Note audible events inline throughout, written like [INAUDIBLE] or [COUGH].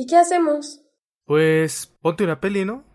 ¿Y qué hacemos? Pues ponte una peli, ¿no?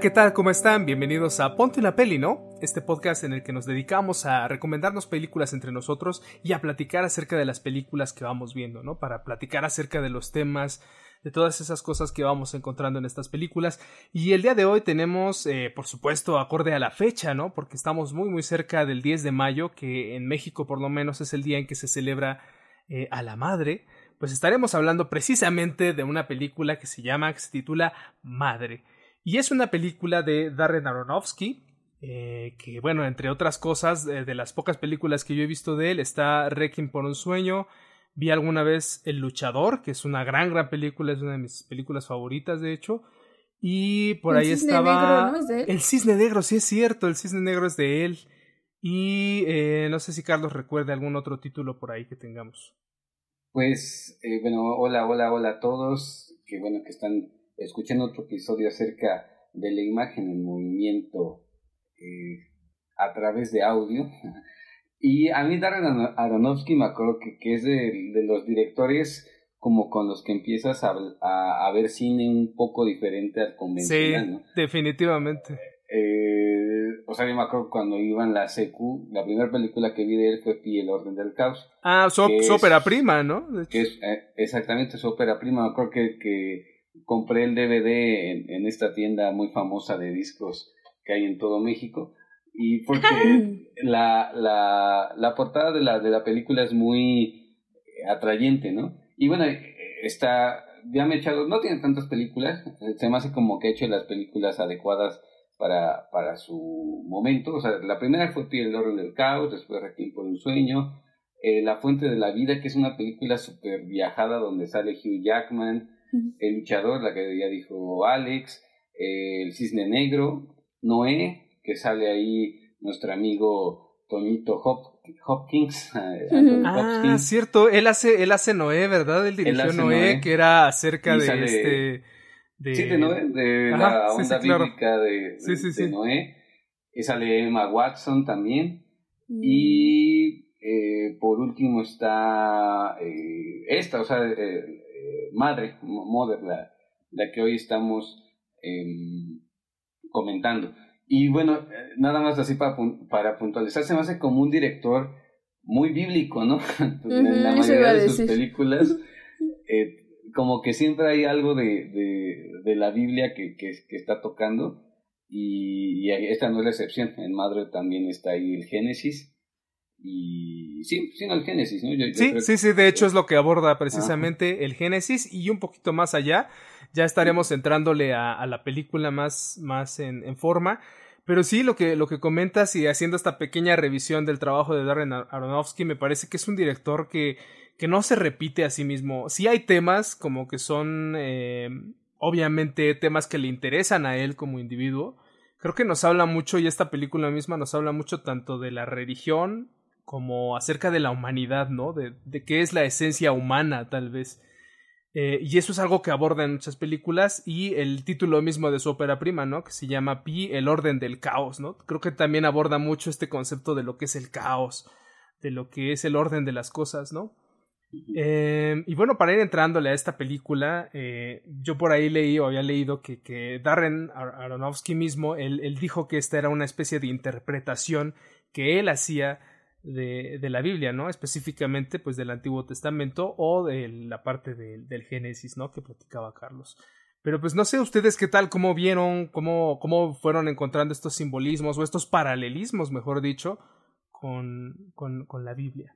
¿Qué tal? ¿Cómo están? Bienvenidos a Ponte una peli, ¿no? Este podcast en el que nos dedicamos a recomendarnos películas entre nosotros y a platicar acerca de las películas que vamos viendo, ¿no? Para platicar acerca de los temas, de todas esas cosas que vamos encontrando en estas películas. Y el día de hoy tenemos, eh, por supuesto, acorde a la fecha, ¿no? Porque estamos muy, muy cerca del 10 de mayo, que en México por lo menos es el día en que se celebra eh, a la madre. Pues estaremos hablando precisamente de una película que se llama, que se titula Madre. Y es una película de Darren Aronofsky, eh, que bueno, entre otras cosas, de las pocas películas que yo he visto de él, está Requiem por un sueño, vi alguna vez El luchador, que es una gran, gran película, es una de mis películas favoritas, de hecho, y por El ahí cisne estaba... negro, ¿no? ¿Es de él? El cisne negro, sí es cierto, el cisne negro es de él. Y eh, no sé si Carlos recuerde algún otro título por ahí que tengamos. Pues, eh, bueno, hola, hola, hola a todos, que bueno que están escuchando otro episodio acerca de la imagen en movimiento eh, a través de audio. [LAUGHS] Y a mí Darren Aron- Aronofsky me acuerdo que, que es de, de los directores como con los que empiezas a, a, a ver cine un poco diferente al Sí, convencional, ¿no? definitivamente. Eh, o sea, yo me acuerdo cuando iba en la secu, la primera película que vi de él fue Pi, el orden del caos. Ah, su, ópera prima, ¿no? Que es eh, exactamente su ópera prima. Me acuerdo que, que compré el DVD en, en esta tienda muy famosa de discos que hay en todo México. Y porque la, la, la portada de la, de la película es muy atrayente, ¿no? Y bueno, está, ya me he echado, no tiene tantas películas, se me hace como que ha hecho las películas adecuadas para, para su momento. O sea, la primera fue Pie el orden del caos, después Requiem por un sueño, eh, La Fuente de la Vida, que es una película súper viajada donde sale Hugh Jackman, El Luchador, la que ya dijo Alex, eh, El Cisne Negro, Noé, que sale ahí nuestro amigo Toñito Hop- Hopkins. [LAUGHS] eh, Anthony Ah, cierto, él hace, él hace Noé, ¿verdad? Él dirigió Noé, Noé. que era acerca de sale- este. De... Sí, de Noé, de Ajá, la sí, sí, onda claro. bíblica de, Sí, sí, de. Noé. Y sale Emma Watson también. Mm. Y eh, por último está eh, esta, o sea, eh, eh, Madre, Mo- Mother, la, la que hoy estamos em, comentando. Y bueno, nada más así para, para puntualizar, se me hace como un director muy bíblico, ¿no? [LAUGHS] en la mayoría de sus películas, [LAUGHS] eh, como que siempre hay algo de, de, de la Biblia que, que, que está tocando. Y, y esta no es la excepción. En Madre también está ahí el Génesis. Y sí, sí, no, el Génesis, ¿no? Yo- yo Sí, sí, sí, de hecho es lo que aborda precisamente el Génesis y un poquito más allá. Ya estaremos entrándole a, a la película más, más en, en forma. Pero sí, lo que, lo que comentas y haciendo esta pequeña revisión del trabajo de Darren Ar- Aronofsky, me parece que es un director que, que no se repite a sí mismo. Sí hay temas como que son, eh, obviamente, temas que le interesan a él como individuo. Creo que nos habla mucho, y esta película misma nos habla mucho tanto de la religión como acerca de la humanidad, ¿no? De, de qué es la esencia humana, tal vez. Eh, y eso es algo que aborda en muchas películas y el título mismo de su ópera prima, ¿no? Que se llama Pi, el orden del caos, ¿no? Creo que también aborda mucho este concepto de lo que es el caos, de lo que es el orden de las cosas, ¿no? Eh, y bueno, para ir entrándole a esta película, eh, yo por ahí leí o había leído que, que Darren Ar- Aronofsky mismo, él, él dijo que esta era una especie de interpretación que él hacía de, la Biblia, ¿no? Específicamente, pues del Antiguo Testamento o de la parte de- del Génesis, ¿no? Que platicaba Carlos. Pero pues no sé ustedes qué tal, cómo vieron, cómo, cómo fueron encontrando estos simbolismos o estos paralelismos, mejor dicho, con, con, con la Biblia.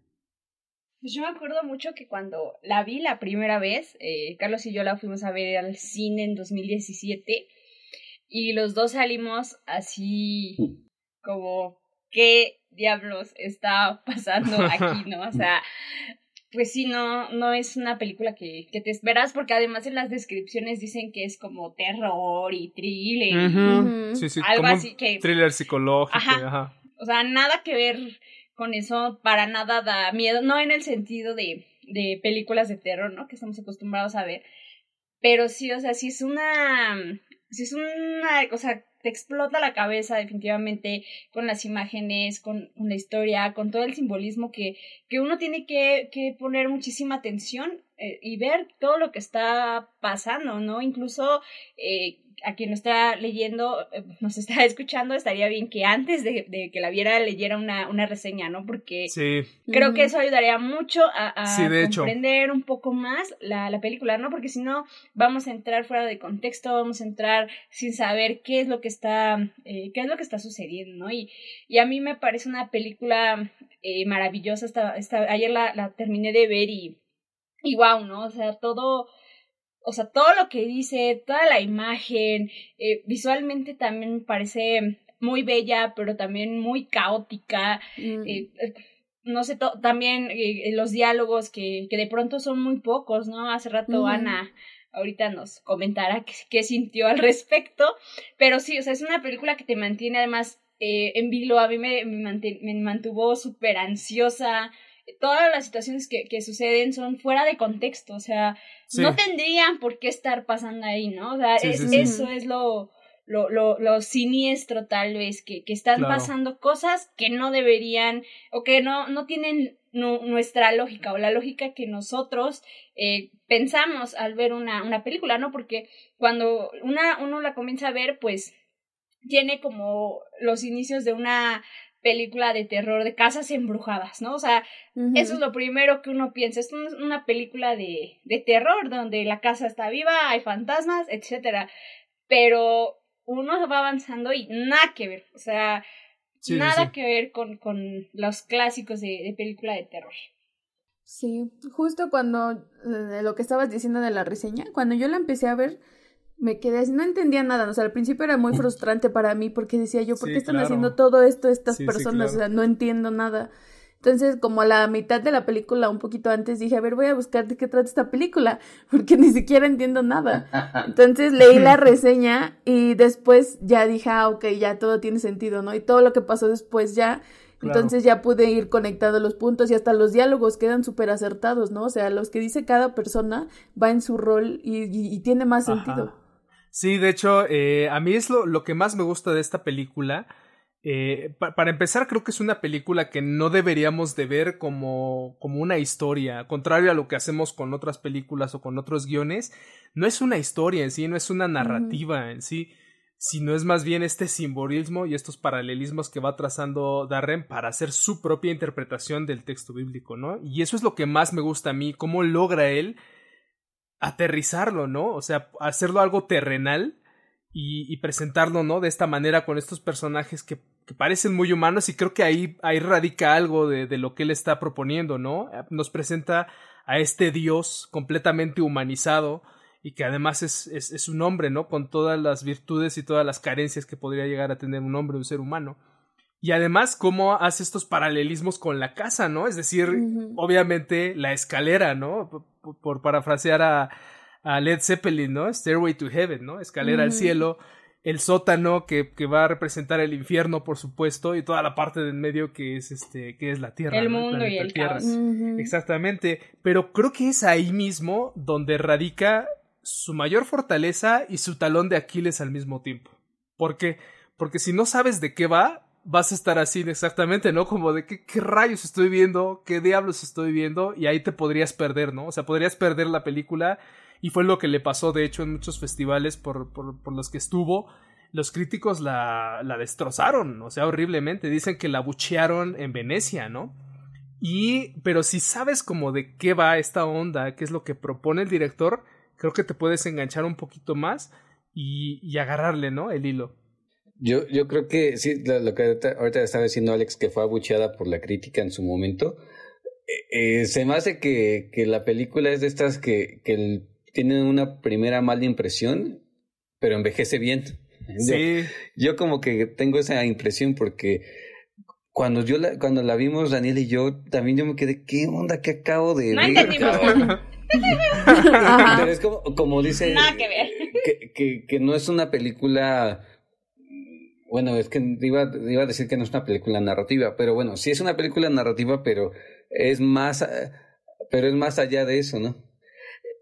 Pues yo me acuerdo mucho que cuando la vi la primera vez, eh, Carlos y yo la fuimos a ver al cine en 2017 y los dos salimos así como, ¿qué diablos está pasando aquí, no? O sea, pues sí, no, no es una película que, que te esperas, porque además en las descripciones dicen que es como terror y thriller. Sí, sí, algo así que. Thriller psicológico. Ajá. O sea, nada que ver con eso, para nada da miedo, no en el sentido de, de películas de terror, ¿no? Que estamos acostumbrados a ver. Pero sí, o sea, sí es una. Sí es una. O sea, te explota la cabeza definitivamente con las imágenes, con, la historia, con todo el simbolismo que, que uno tiene que, que poner muchísima atención eh, y ver todo lo que está pasando, ¿no? Incluso eh, a quien lo está leyendo, eh, nos está [LAUGHS] escuchando, estaría bien que antes de, que la viera leyera una, una reseña, ¿no? Porque creo que eso ayudaría mucho a, comprender un poco más la, la película, ¿no? Porque si no, vamos a entrar fuera de contexto, vamos a entrar sin saber qué es lo que está, eh, qué es lo que está sucediendo, ¿no? Y, y a mí me parece una película eh, maravillosa, esta, ayer la, la terminé de ver y, y wow, ¿no? O sea, todo o sea, todo lo que dice, toda la imagen, eh, visualmente también parece muy bella, pero también muy caótica. Mm. Eh, eh, no sé, también los diálogos que, que de pronto son muy pocos, ¿no? Hace rato Ana ahorita nos comentará qué, sintió al respecto, pero sí, o sea, es una película que te mantiene además en vilo, a mí me, me mantuvo súper ansiosa, todas las situaciones que, que suceden son fuera de contexto, o sea, no tendrían por qué estar pasando ahí, ¿no? O sea, eso es lo, lo, lo, lo, siniestro tal vez, que, que están pasando cosas que no deberían o que no, no tienen nuestra lógica o la lógica que nosotros eh, pensamos al ver una, una película, ¿no? Porque cuando una, uno la comienza a ver, pues tiene como los inicios de una película de terror de casas embrujadas, ¿no? O sea, eso es lo primero que uno piensa. Es una película de, de terror donde la casa está viva, hay fantasmas, etcétera. Pero uno va avanzando y nada que ver. O sea, nada que ver con, con los clásicos de, de película de terror. Sí, justo cuando eh, lo que estabas diciendo de la reseña, cuando yo la empecé a ver, me quedé así, no entendía nada, o sea, al principio era muy frustrante para mí porque decía yo, ¿por qué están haciendo todo esto estas personas? O sea, no entiendo nada. Entonces, como a la mitad de la película, un poquito antes, dije, a ver, voy a buscar de qué trata esta película, [LAUGHS] porque ni siquiera entiendo nada. Entonces leí la [LAUGHS] reseña y después ya dije, ah, ok, ya todo tiene sentido, ¿no? Y todo lo que pasó después ya, entonces ya pude ir conectando los puntos y hasta los diálogos quedan súper acertados, ¿no? O sea, los que dice cada persona va en su rol y, tiene más sentido. Sí, de hecho, eh, a mí es lo, que más me gusta de esta película. Eh, para empezar, creo que es una película que no deberíamos de ver como, como una historia, contrario a lo que hacemos con otras películas o con otros guiones. No es una historia en sí, no es una narrativa en sí, sino es más bien este simbolismo y estos paralelismos que va trazando Darren para hacer su propia interpretación del texto bíblico, ¿no? Y eso es lo que más me gusta a mí, cómo logra él aterrizarlo, ¿no? O sea, hacerlo algo terrenal y, presentarlo, ¿no? De esta manera con estos personajes que, parecen muy humanos y creo que ahí, ahí radica algo de, de, lo que él está proponiendo, ¿no? Nos presenta a este Dios completamente humanizado y que además es, es, es un hombre, ¿no? Con todas las virtudes y todas las carencias que podría llegar a tener un hombre, un ser humano. Y además, cómo hace estos paralelismos con la casa, ¿no? Es decir, obviamente la escalera, ¿no? Por, parafrasear a, a, Led Zeppelin, ¿no? Stairway to Heaven, ¿no? Escalera al cielo. El sótano que, que, va a representar el infierno, por supuesto, y toda la parte del medio que es este, que es la tierra. El mundo y el tierra. Exactamente. Pero creo que es ahí mismo donde radica su mayor fortaleza y su talón de Aquiles al mismo tiempo. ¿Por qué? Porque si no sabes de qué va, vas a estar así exactamente, ¿no? Como de qué, qué rayos estoy viendo, qué diablos estoy viendo, y ahí te podrías perder, ¿no? O sea, podrías perder la película, y fue lo que le pasó, de hecho, en muchos festivales por, por, por los que estuvo. Los críticos la, la destrozaron, o sea, horriblemente. Dicen que la buchearon en Venecia, ¿no? Y, pero si sabes como de qué va esta onda, qué es lo que propone el director, creo que te puedes enganchar un poquito más y, y agarrarle, ¿no? El hilo. Yo, yo creo que sí, lo, que ahorita, estaba diciendo Alex, que fue abucheada por la crítica en su momento, eh, eh, se me hace que, que, la película es de estas que, que tienen una primera mala impresión, pero envejece bien. Sí. Yo, como que tengo esa impresión porque cuando yo la, cuando la vimos, Daniel y yo, también yo me quedé, ¿qué onda que acabo de no ver? Entendimos. [LAUGHS] Pero es como, como dice. Nada que ver. Que, que, que, no es una película. Bueno, es que iba, iba a decir que no es una película narrativa, pero bueno, sí es una película narrativa, pero es más, pero es más allá de eso, ¿no?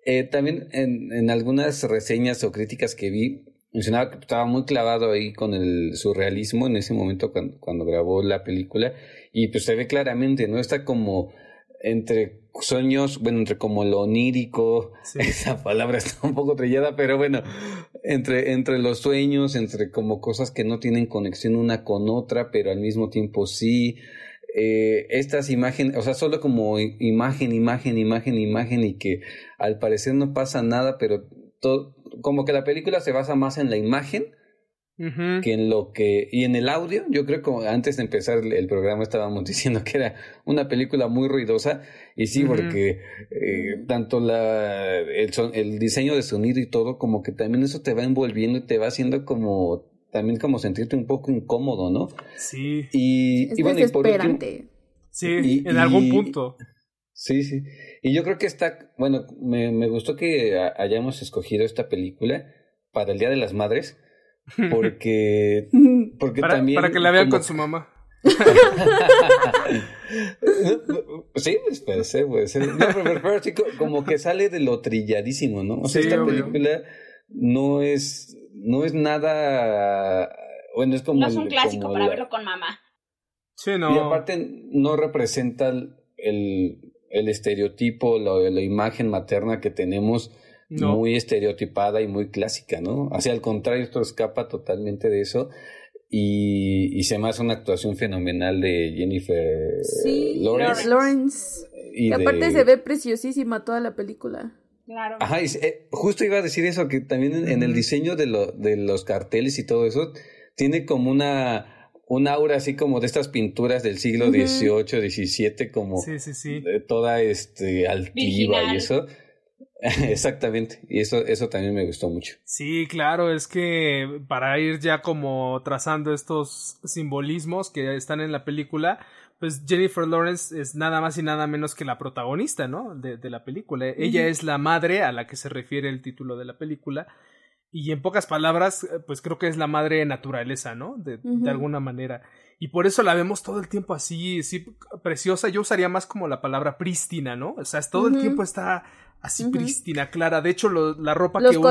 Eh, también en, en algunas reseñas o críticas que vi, mencionaba que estaba muy clavado ahí con el surrealismo en ese momento cuando, cuando grabó la película y pues se ve claramente, ¿no? Está como entre sueños, bueno, entre como lo onírico, [LAUGHS] esa palabra está un poco trillada, pero bueno, entre, entre los sueños, entre como cosas que no tienen conexión una con otra, pero al mismo tiempo sí. Eh, estas imágenes, o sea, solo como imagen, imagen, imagen, imagen, y que al parecer no pasa nada, pero todo, como que la película se basa más en la imagen que en lo que y en el audio yo creo que antes de empezar el, programa estábamos [LAUGHS] diciendo que era una película muy ruidosa y sí porque eh, tanto la el, el diseño de sonido y todo como que también eso te va envolviendo y te va haciendo como también como sentirte un poco incómodo no sí. Y, y bueno sí en algún punto. Sí sí. Y yo creo que está bueno me, me gustó que hayamos escogido esta película para el Día de las Madres porque, [LAUGHS] porque para, también... Para que la vean con su mamá. [LAUGHS] sí, pues puede ser, puede ser. No, pero, como que sale de lo trilladísimo, ¿no? O sea, esta película no es, no es nada, bueno, es como... No es un clásico para verlo con mamá. Sí, no. Y aparte no representa el, el estereotipo, la, la imagen materna que tenemos muy estereotipada y muy clásica, ¿no? Hacia al contrario, esto escapa totalmente de eso. Y, y se me hace una actuación fenomenal de Jennifer sí, Lawrence. Lawrence. Y aparte se ve preciosísima toda la película. Claro. Ajá, eh, justo iba a decir eso, que también en, el diseño de, lo, de los carteles y todo eso, tiene como una, un aura así como de estas pinturas del siglo XVIII, XVII, como sí, sí, sí. toda este, altiva y eso. Exactamente, y eso, eso también me gustó mucho. Sí, claro, es que para ir ya como trazando estos simbolismos que están en la película, pues Jennifer Lawrence es nada más y nada menos que la protagonista, ¿no? De, de la película. Ella es la madre a la que se refiere el título de la película. Y en pocas palabras, pues creo que es la madre naturaleza, ¿no? De, de alguna manera. Y por eso la vemos todo el tiempo así, así preciosa. Yo usaría más como la palabra prístina, ¿no? O sea, todo el tiempo está así prístina, clara. De hecho, la ropa que usa, los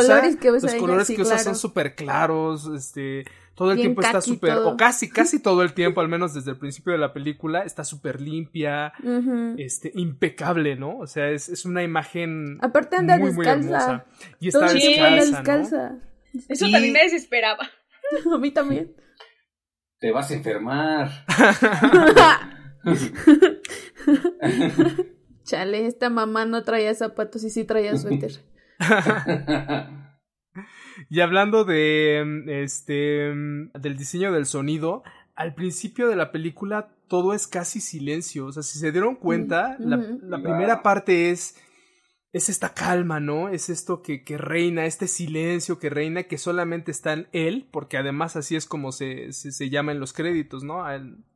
colores que usa son súper claros, este, todo el tiempo está súper, o casi, casi [LAUGHS] todo el tiempo, al menos desde el principio de la película, está súper limpia, este, impecable, ¿no? O sea, es, es una imagen Aparte anda muy, descalza. muy hermosa. Y está descalza, Eso también me desesperaba. [LAUGHS] A mí también. Te vas a enfermar. [LAUGHS] Chale, esta mamá no traía zapatos y sí traía suéter. [LAUGHS] y hablando de este del diseño del sonido, al principio de la película todo es casi silencio. O sea, si se dieron cuenta, la, primera parte es. Es esta calma, ¿no? Es esto que, que, reina, este silencio que reina, que solamente está en él, porque además así es como se, se, llama en los créditos, ¿no?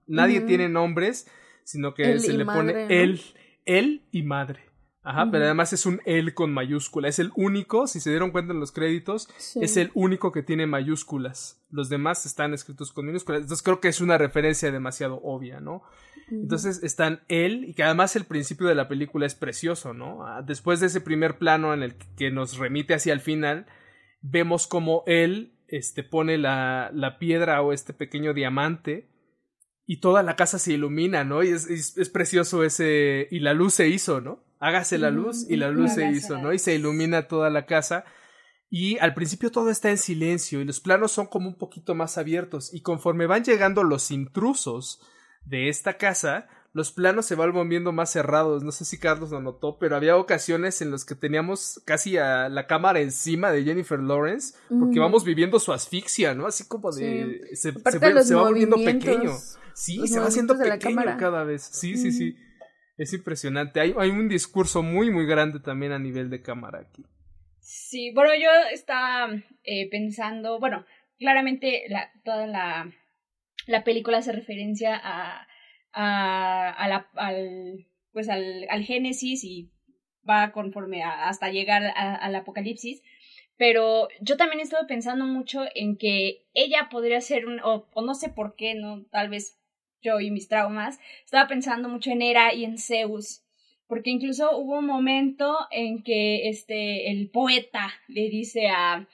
nadie tiene nombres, sino que se le pone él él y madre. Ajá, pero además es un él con mayúscula. Es el único, si se dieron cuenta en los créditos, es el único que tiene mayúsculas. Los demás están escritos con minúsculas. Entonces creo que es una referencia demasiado obvia, ¿no? Entonces están él, y que además el principio de la película es precioso, ¿no? Ah, después de ese primer plano en el que nos remite hacia el final, vemos como él este, pone la, la piedra o este pequeño diamante y toda la casa se ilumina, ¿no? Y es, es, precioso ese... Y la luz se hizo, ¿no? Hágase la luz y la luz se hizo, ¿no? Y se ilumina toda la casa. Y al principio todo está en silencio y los planos son como un poquito más abiertos. Y conforme van llegando los intrusos de esta casa, los planos se van volviendo más cerrados. No sé si Carlos lo notó, pero había ocasiones en las que teníamos casi a la cámara encima de Jennifer Lawrence, porque vamos viviendo su asfixia, ¿no? Así como de. Se, se, va volviendo pequeño. Sí, se va haciendo pequeño cada vez. Sí, sí, sí. Es impresionante. Hay, hay un discurso muy, muy grande también a nivel de cámara aquí. Sí, bueno, yo estaba eh, pensando, bueno, claramente la, toda la, la película hace referencia a a, la, al, pues al, al Génesis y va conforme hasta llegar al Apocalipsis. Pero yo también estuve pensando mucho en que ella podría ser un, o, o, no sé por qué, no, tal vez yo y mis traumas, estaba pensando mucho en Hera y en Zeus, porque incluso hubo un momento en que este, el poeta le dice a,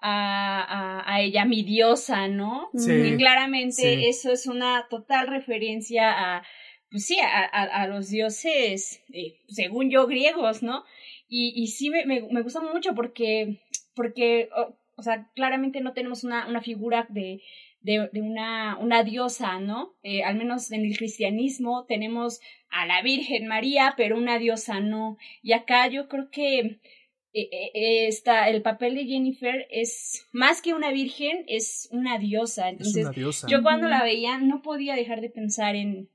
a, a, ella mi diosa, ¿no? Sí, y claramente eso es una total referencia a, pues sí, a, a los dioses, eh, según yo, griegos, ¿no? Y, y sí me, me, me gusta mucho porque, porque o, sea, claramente no tenemos una, una figura de, de, de, una, una diosa, ¿no? Eh, al menos en el cristianismo tenemos a la Virgen María, pero una diosa no. Y acá yo creo que eh, eh, está, el papel de Jennifer es más que una virgen, es una diosa. Entonces, yo cuando la veía no podía dejar de pensar en,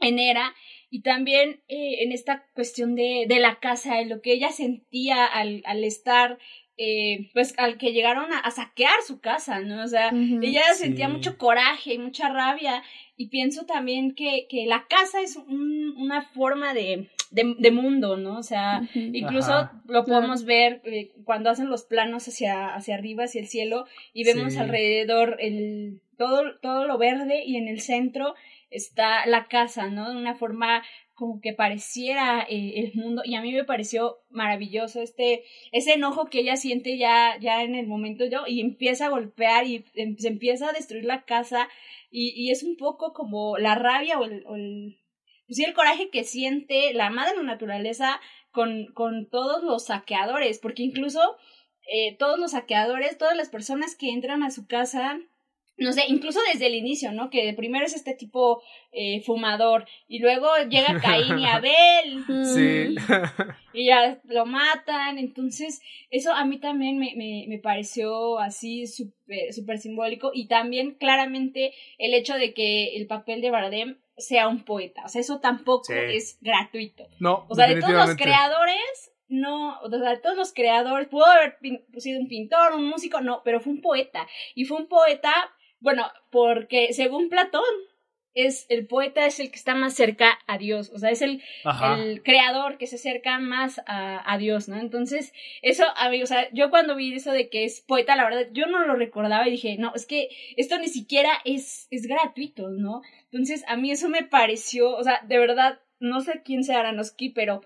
en Era y también eh, en esta cuestión de, de la casa, en lo que ella sentía al, al estar eh, pues al que llegaron a, saquear su casa, ¿no? O sea, ella sentía mucho coraje y mucha rabia y pienso también que, que la casa es un, una forma de, de, mundo, ¿no? O sea, incluso lo podemos ver eh, cuando hacen los planos hacia, hacia arriba, hacia el cielo y vemos alrededor el, todo, todo lo verde y en el centro está la casa, ¿no? De una forma como que pareciera eh, el mundo y a mí me pareció maravilloso este ese enojo que ella siente ya ya en el momento yo y empieza a golpear y em, se empieza a destruir la casa y, y es un poco como la rabia o el, o el pues sí, el coraje que siente la madre la naturaleza con, con todos los saqueadores porque incluso eh, todos los saqueadores todas las personas que entran a su casa no sé, incluso desde el inicio, ¿no? Que primero es este tipo eh, fumador y luego llega [LAUGHS] Caín y Abel sí. [LAUGHS] y, ya lo matan, entonces eso a mí también me, me, me pareció así súper super simbólico y también claramente el hecho de que el papel de Bardem sea un poeta, o sea, eso tampoco es gratuito. No, o sea, de todos los creadores no, o sea, todos los creadores, pudo haber sido un pintor, un músico, no, pero fue un poeta. Y fue un poeta bueno, porque según Platón, es el poeta es el que está más cerca a Dios, o sea, es el, el creador que se acerca más a, a, Dios, ¿no? Entonces, eso, a mí, o sea, yo cuando vi eso de que es poeta, la verdad, yo no lo recordaba y dije, no, es que esto ni siquiera es, es gratuito, ¿no? Entonces, a mí eso me pareció, o sea, de verdad, no sé quién sea Aronofsky, pero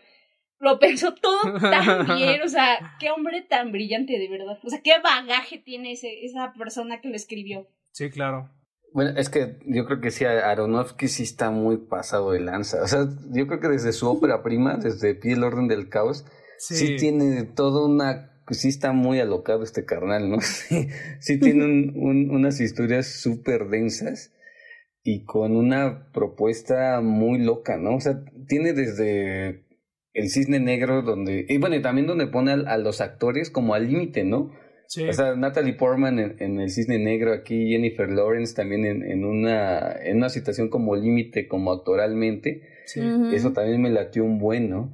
lo pensó todo tan [LAUGHS] bien, o sea, qué hombre tan brillante, de verdad, o sea, qué bagaje tiene ese, esa persona que lo escribió. Sí, claro. Bueno, es que yo creo que sí, Aronofsky sí está muy pasado de lanza. O sea, yo creo que desde su ópera prima, desde Pie el Orden del Caos, sí, tiene toda una... Sí está muy alocado este carnal, ¿no? [LAUGHS] Sí, sí tiene un, unas historias súper densas y con una propuesta muy loca, ¿no? O sea, tiene desde el cisne negro donde... Y bueno, y también donde pone a los actores como al límite, ¿no? O sea, Natalie Portman en, El Cisne Negro, aquí Jennifer Lawrence también en, en una, en una situación como límite, como actoralmente. Eso también me latió un buen, ¿no?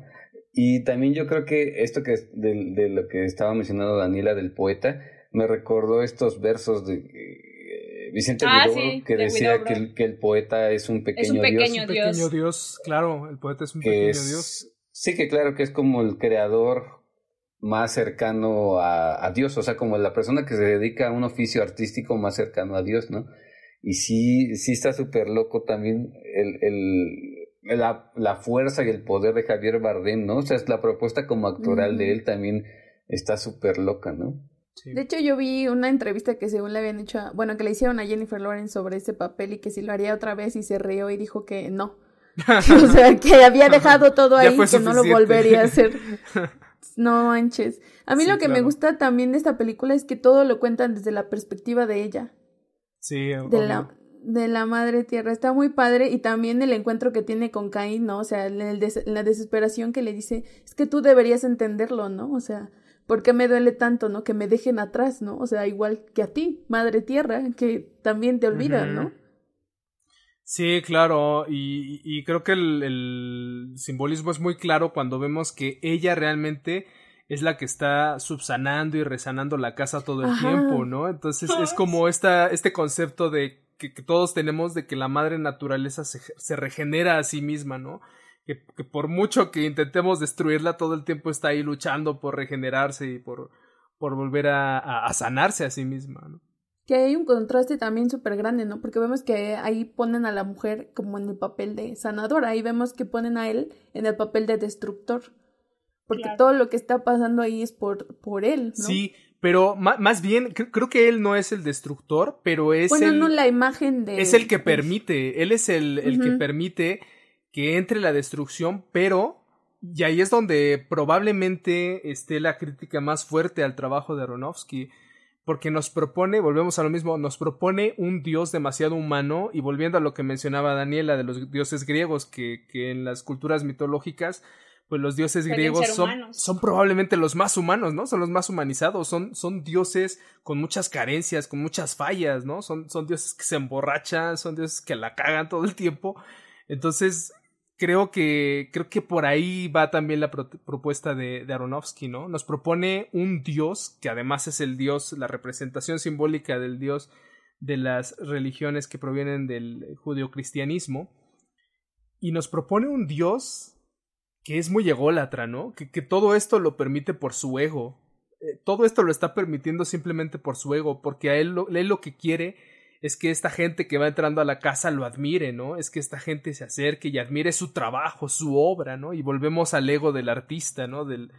Y también yo creo que esto que de, de lo que estaba mencionando Daniela del poeta, me recordó estos versos de eh, Vicente ah, que decía que el, que el, poeta es un pequeño, es un pequeño dios. Un pequeño dios, claro, el poeta es un pequeño dios. Sí, que claro que es como el creador más cercano a, a, Dios, o sea, como la persona que se dedica a un oficio artístico más cercano a Dios, ¿no? Y sí, sí está súper loco también el, el, la, la, fuerza y el poder de Javier Bardem, ¿no? O sea, es la propuesta como actoral de él también está súper loca, ¿no? De hecho, yo vi una entrevista que según le habían hecho, bueno, que le hicieron a Jennifer Lawrence sobre ese papel y que si lo haría otra vez y se rió y dijo que no. [LAUGHS] [LAUGHS] o sea, que había dejado todo ahí, que no lo volvería a hacer. [LAUGHS] No manches. A mí lo que me gusta también de esta película es que todo lo cuentan desde la perspectiva de ella. Sí, de la, de la madre tierra. Está muy padre y también el encuentro que tiene con Caín, ¿no? O sea, la desesperación que le dice, es que tú deberías entenderlo, ¿no? O sea, ¿por qué me duele tanto, ¿no? Que me dejen atrás, ¿no? O sea, igual que a ti, madre tierra, que también te olvidan, ¿no? Sí, claro, y, y creo que el, el, simbolismo es muy claro cuando vemos que ella realmente es la que está subsanando y resanando la casa todo el tiempo, ¿no? Entonces es como esta, este concepto de que, todos tenemos de que la madre naturaleza se, se regenera a sí misma, ¿no? Que, por mucho que intentemos destruirla, todo el tiempo está ahí luchando por regenerarse y por, por volver a, a, sanarse a sí misma, ¿no? Que hay un contraste también súper grande, ¿no? Porque vemos que ahí ponen a la mujer como en el papel de sanadora, ahí vemos que ponen a él en el papel de destructor. Porque todo lo que está pasando ahí es por, por él, ¿no? Sí, pero más bien, creo que él no es el destructor, pero es bueno, el... no la imagen de... Es el que permite, él es el, el que permite que entre la destrucción, pero... Y ahí es donde probablemente esté la crítica más fuerte al trabajo de Aronofsky, porque nos propone, volvemos a lo mismo, nos propone un dios demasiado humano, y volviendo a lo que mencionaba Daniela de los dioses griegos, que, que en las culturas mitológicas pues los dioses griegos son, son, probablemente los más humanos, ¿no? Son los más humanizados, son, son dioses con muchas carencias, con muchas fallas, ¿no? Son, son dioses que se emborrachan, son dioses que la cagan todo el tiempo. Entonces, creo que, creo que por ahí va también la propuesta de, Aronofsky, ¿no? Nos propone un dios, que además es el dios, la representación simbólica del dios de las religiones que provienen del judeocristianismo, y nos propone un dios que es muy ególatra, ¿no? Que, que todo esto lo permite por su ego. Eh, todo esto lo está permitiendo simplemente por su ego, porque a él lo, él lo que quiere es que esta gente que va entrando a la casa lo admire, ¿no? Es que esta gente se acerque y admire su trabajo, su obra, ¿no? Y volvemos al ego del artista, ¿no? Del,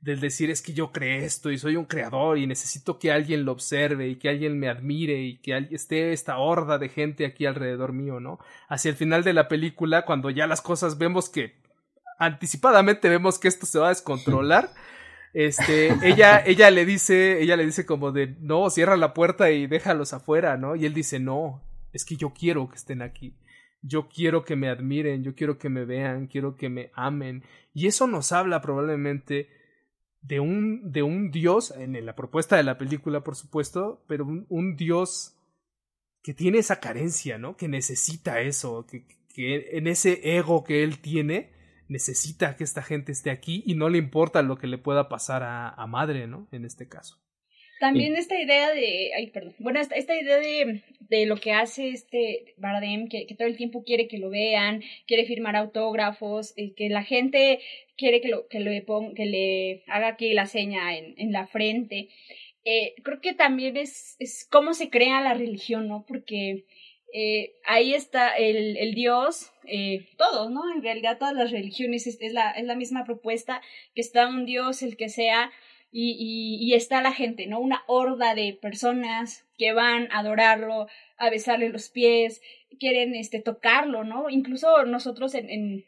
del decir es que yo creé esto y soy un creador y necesito que alguien lo observe y que alguien me admire y que esté esta horda de gente aquí alrededor mío, ¿no? Hacia el final de la película, cuando ya las cosas vemos que anticipadamente vemos que esto se va a descontrolar. [LAUGHS] Este, ella, [LAUGHS] ella le dice, ella le dice como de, no, cierra la puerta y déjalos afuera, ¿no? Y él dice, no, es que yo quiero que estén aquí. Yo quiero que me admiren, yo quiero que me vean, quiero que me amen. Y eso nos habla probablemente de un, de un Dios, en la propuesta de la película, por supuesto, pero un, un Dios que tiene esa carencia, ¿no? Que necesita eso, que, que en ese ego que él tiene, necesita que esta gente esté aquí y no le importa lo que le pueda pasar a, a madre, ¿no? En este caso. También esta idea de, ay, perdón, bueno, esta, esta idea de, de, lo que hace este Bardem, que, que, todo el tiempo quiere que lo vean, quiere firmar autógrafos, eh, que la gente quiere que, lo, que, le, ponga, que le haga aquí la seña en, en la frente. Eh, creo que también es, es cómo se crea la religión, ¿no? Porque eh, ahí está el, el Dios, eh, todos, ¿no? En realidad todas las religiones es, la, es la misma propuesta, que está un Dios, el que sea, y, y, está la gente, ¿no? Una horda de personas que van a adorarlo, a besarle los pies, quieren este, tocarlo, ¿no? Incluso nosotros en, en,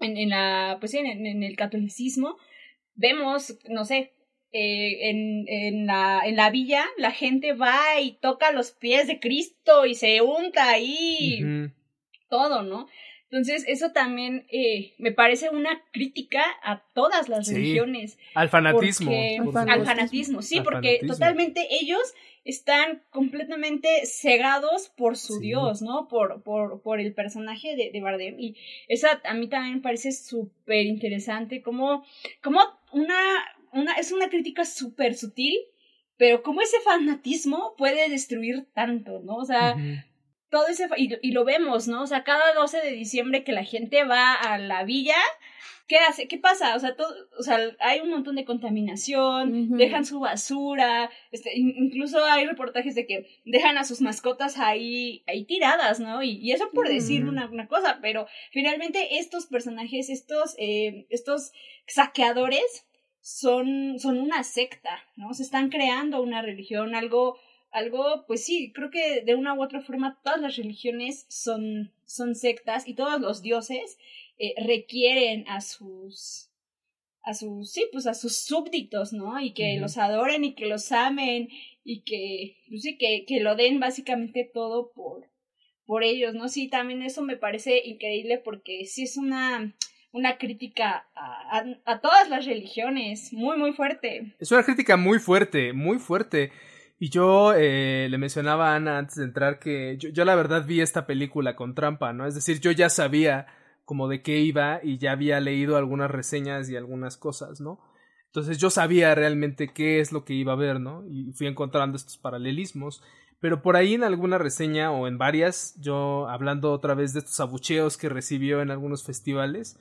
en, en la, pues en, en el catolicismo vemos, no sé, eh, en, en, la, en la villa la gente va y toca los pies de Cristo y se unta ahí todo, ¿no? Entonces, eso también eh, me parece una crítica a todas las religiones. Al fanatismo. al fanatismo, sí, porque totalmente ellos están completamente cegados por su Dios, ¿no? Por, por, por el personaje de, de Bardem. Y esa a mí también me parece súper interesante, como, como una una, es una crítica súper sutil, pero como ese fanatismo puede destruir tanto, ¿no? O sea, todo ese, y, y, lo vemos, ¿no? O sea, cada 12 de diciembre que la gente va a la villa, ¿qué hace? ¿Qué pasa? O sea, todo, o sea, hay un montón de contaminación, dejan su basura, este, incluso hay reportajes de que dejan a sus mascotas ahí, ahí tiradas, ¿no? Y, y eso por decir una, una, cosa, pero finalmente estos personajes, estos, eh, estos saqueadores, son, son una secta, ¿no? Se están creando una religión, algo, algo, pues sí, creo que de una u otra forma todas las religiones son, son sectas y todos los dioses eh, requieren a sus, a sus, sí, pues a sus súbditos, ¿no? Y que los adoren y que los amen y que, pues sí, que, que lo den básicamente todo por, por ellos, ¿no? Sí, también eso me parece increíble porque sí es una, una crítica a, todas las religiones, muy, muy fuerte. Es una crítica muy fuerte, muy fuerte. Y yo eh, le mencionaba a Ana antes de entrar que yo, yo, la verdad vi esta película con trampa, ¿no? Es decir, yo ya sabía como de qué iba y ya había leído algunas reseñas y algunas cosas, ¿no? Entonces yo sabía realmente qué es lo que iba a ver, ¿no? Y fui encontrando estos paralelismos. Pero por ahí en alguna reseña o en varias, yo hablando otra vez de estos abucheos que recibió en algunos festivales,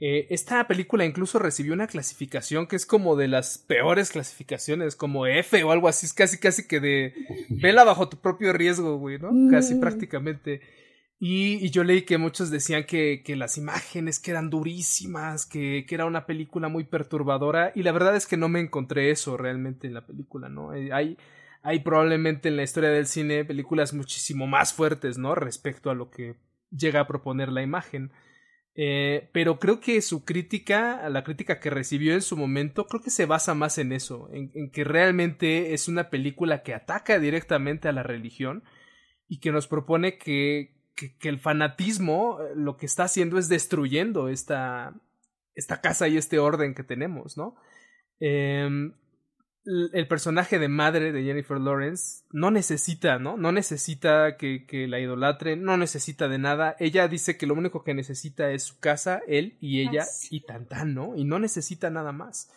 eh, esta película incluso recibió una clasificación que es como de las peores clasificaciones, como F o algo así, es casi casi que de [LAUGHS] vela bajo tu propio riesgo, güey, ¿no? Casi mm. prácticamente. Y, yo leí que muchos decían que, que las imágenes que eran durísimas, que, que, era una película muy perturbadora, y la verdad es que no me encontré eso realmente en la película, ¿no? Eh, hay, hay probablemente en la historia del cine películas muchísimo más fuertes, ¿no? Respecto a lo que llega a proponer la imagen. Eh, pero creo que su crítica, la crítica que recibió en su momento, creo que se basa más en eso, en, que realmente es una película que ataca directamente a la religión y que nos propone que, que, que el fanatismo eh, lo que está haciendo es destruyendo esta, esta casa y este orden que tenemos, ¿no? Eh, el personaje de madre de Jennifer Lawrence no necesita, ¿no? No necesita que, que, la idolatren, no necesita de nada. Ella dice que lo único que necesita es su casa, él y ella, y tan tan, ¿no? Y no necesita nada más.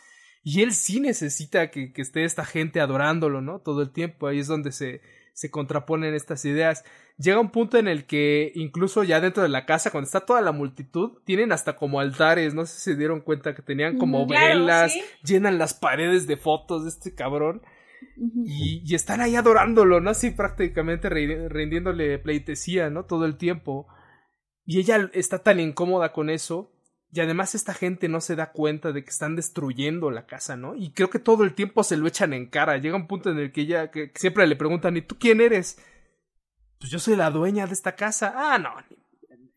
Y él sí necesita que, que esté esta gente adorándolo, ¿no? Todo el tiempo. Ahí es donde se, se contraponen estas ideas. Llega un punto en el que incluso ya dentro de la casa, cuando está toda la multitud, tienen hasta como altares, no sé si se dieron cuenta que tenían como velas, llenan las paredes de fotos de este cabrón. y, y, están ahí adorándolo, ¿no? Así prácticamente rindiéndole pleitesía, ¿no? Todo el tiempo. Y ella está tan incómoda con eso y además esta gente no se da cuenta de que están destruyendo la casa, ¿no? Y creo que todo el tiempo se lo echan en cara. Llega un punto en el que ella que siempre le preguntan, ¿y tú quién eres? Pues yo soy la dueña de esta casa. Ah, no.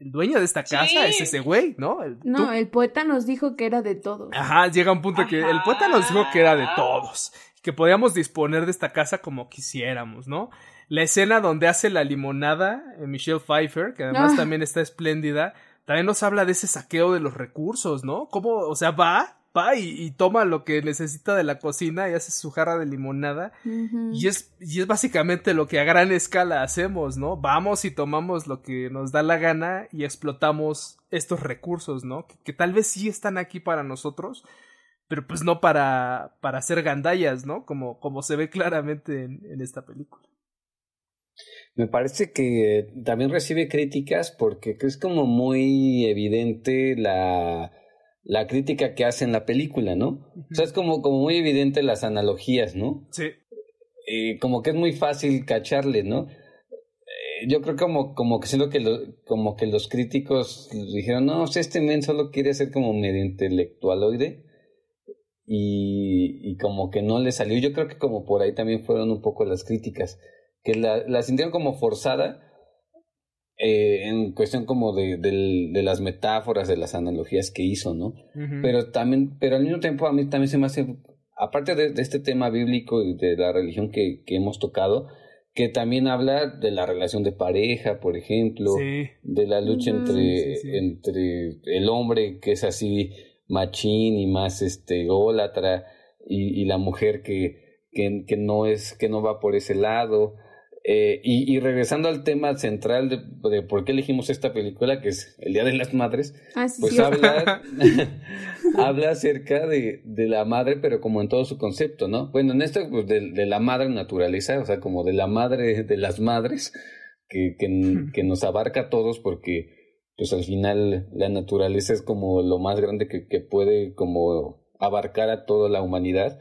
El dueño de esta casa es ese güey, ¿no? no, el poeta nos dijo que era de todos. Ajá, llega un punto en que el poeta nos dijo que era de todos. Que podíamos disponer de esta casa como quisiéramos, ¿no? La escena donde hace la limonada, eh, Michelle Pfeiffer, que además ah. también está espléndida también nos habla de ese saqueo de los recursos, ¿no? ¿Cómo, o sea, va, va y, toma lo que necesita de la cocina y hace su jarra de limonada. y, es, y es básicamente lo que a gran escala hacemos, ¿no? Vamos y tomamos lo que nos da la gana y explotamos estos recursos, ¿no? Que, tal vez sí están aquí para nosotros, pero pues no para, para hacer gandallas, ¿no? Como, como se ve claramente en esta película. Me parece que también recibe críticas porque es como muy evidente la, la crítica que hace en la película, ¿no? O sea, es como, como muy evidente las analogías, ¿no? Sí. Y como que es muy fácil cacharle, ¿no? Eh, yo creo como, como que siento que como que los críticos dijeron, no, este men solo quiere ser como medio intelectualoide y, y como que no le salió. Yo creo que como por ahí también fueron un poco las críticas que la, la sintieron como forzada eh, en cuestión como de, de, las metáforas, de las analogías que hizo, ¿no? Pero también, pero al mismo tiempo a mí también se me hace, aparte de, este tema bíblico y de la religión que, que, hemos tocado, que también habla de la relación de pareja, por ejemplo, de la lucha entre, entre el hombre que es así machín y más este gólatra y, y la mujer que, que, que, no es, que no va por ese lado. Eh, y, regresando al tema central de, por qué elegimos esta película, que es El Día de las Madres, ah, pues habla, [LAUGHS] [LAUGHS] habla acerca de, de, la madre, pero como en todo su concepto, ¿no? Bueno, en esto, pues de, de, la madre naturaleza, o sea, como de la madre de las madres, que, que, que, nos abarca a todos, porque pues al final la naturaleza es como lo más grande que, que puede como abarcar a toda la humanidad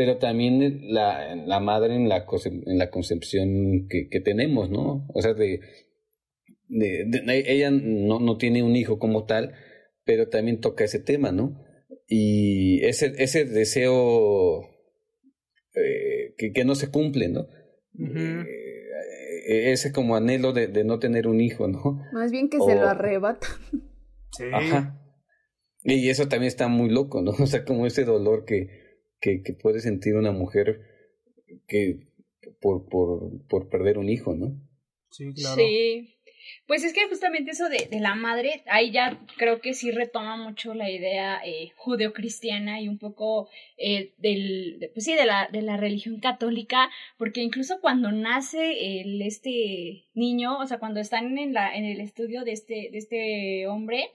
pero también la, la madre en la, en la concepción que, que tenemos, ¿no? O sea, de, de, ella no, no tiene un hijo como tal, pero también toca ese tema, ¿no? Y ese, ese deseo eh, que, que, no se cumple, ¿no? Eh, ese como anhelo de, de, no tener un hijo, ¿no? Más bien que se lo arrebata. Sí. Ajá. Y eso también está muy loco, ¿no? [LAUGHS] O sea, como ese dolor que, que, que puede sentir una mujer que por, por, por perder un hijo, ¿no? Sí, claro. Sí. Pues es que justamente eso de, de, la madre, ahí ya creo que sí retoma mucho la idea eh, judeocristiana y un poco eh, del, pues sí, de la, de la religión católica, porque incluso cuando nace el, este niño, o sea, cuando están en, la, en el estudio de este, de este hombre,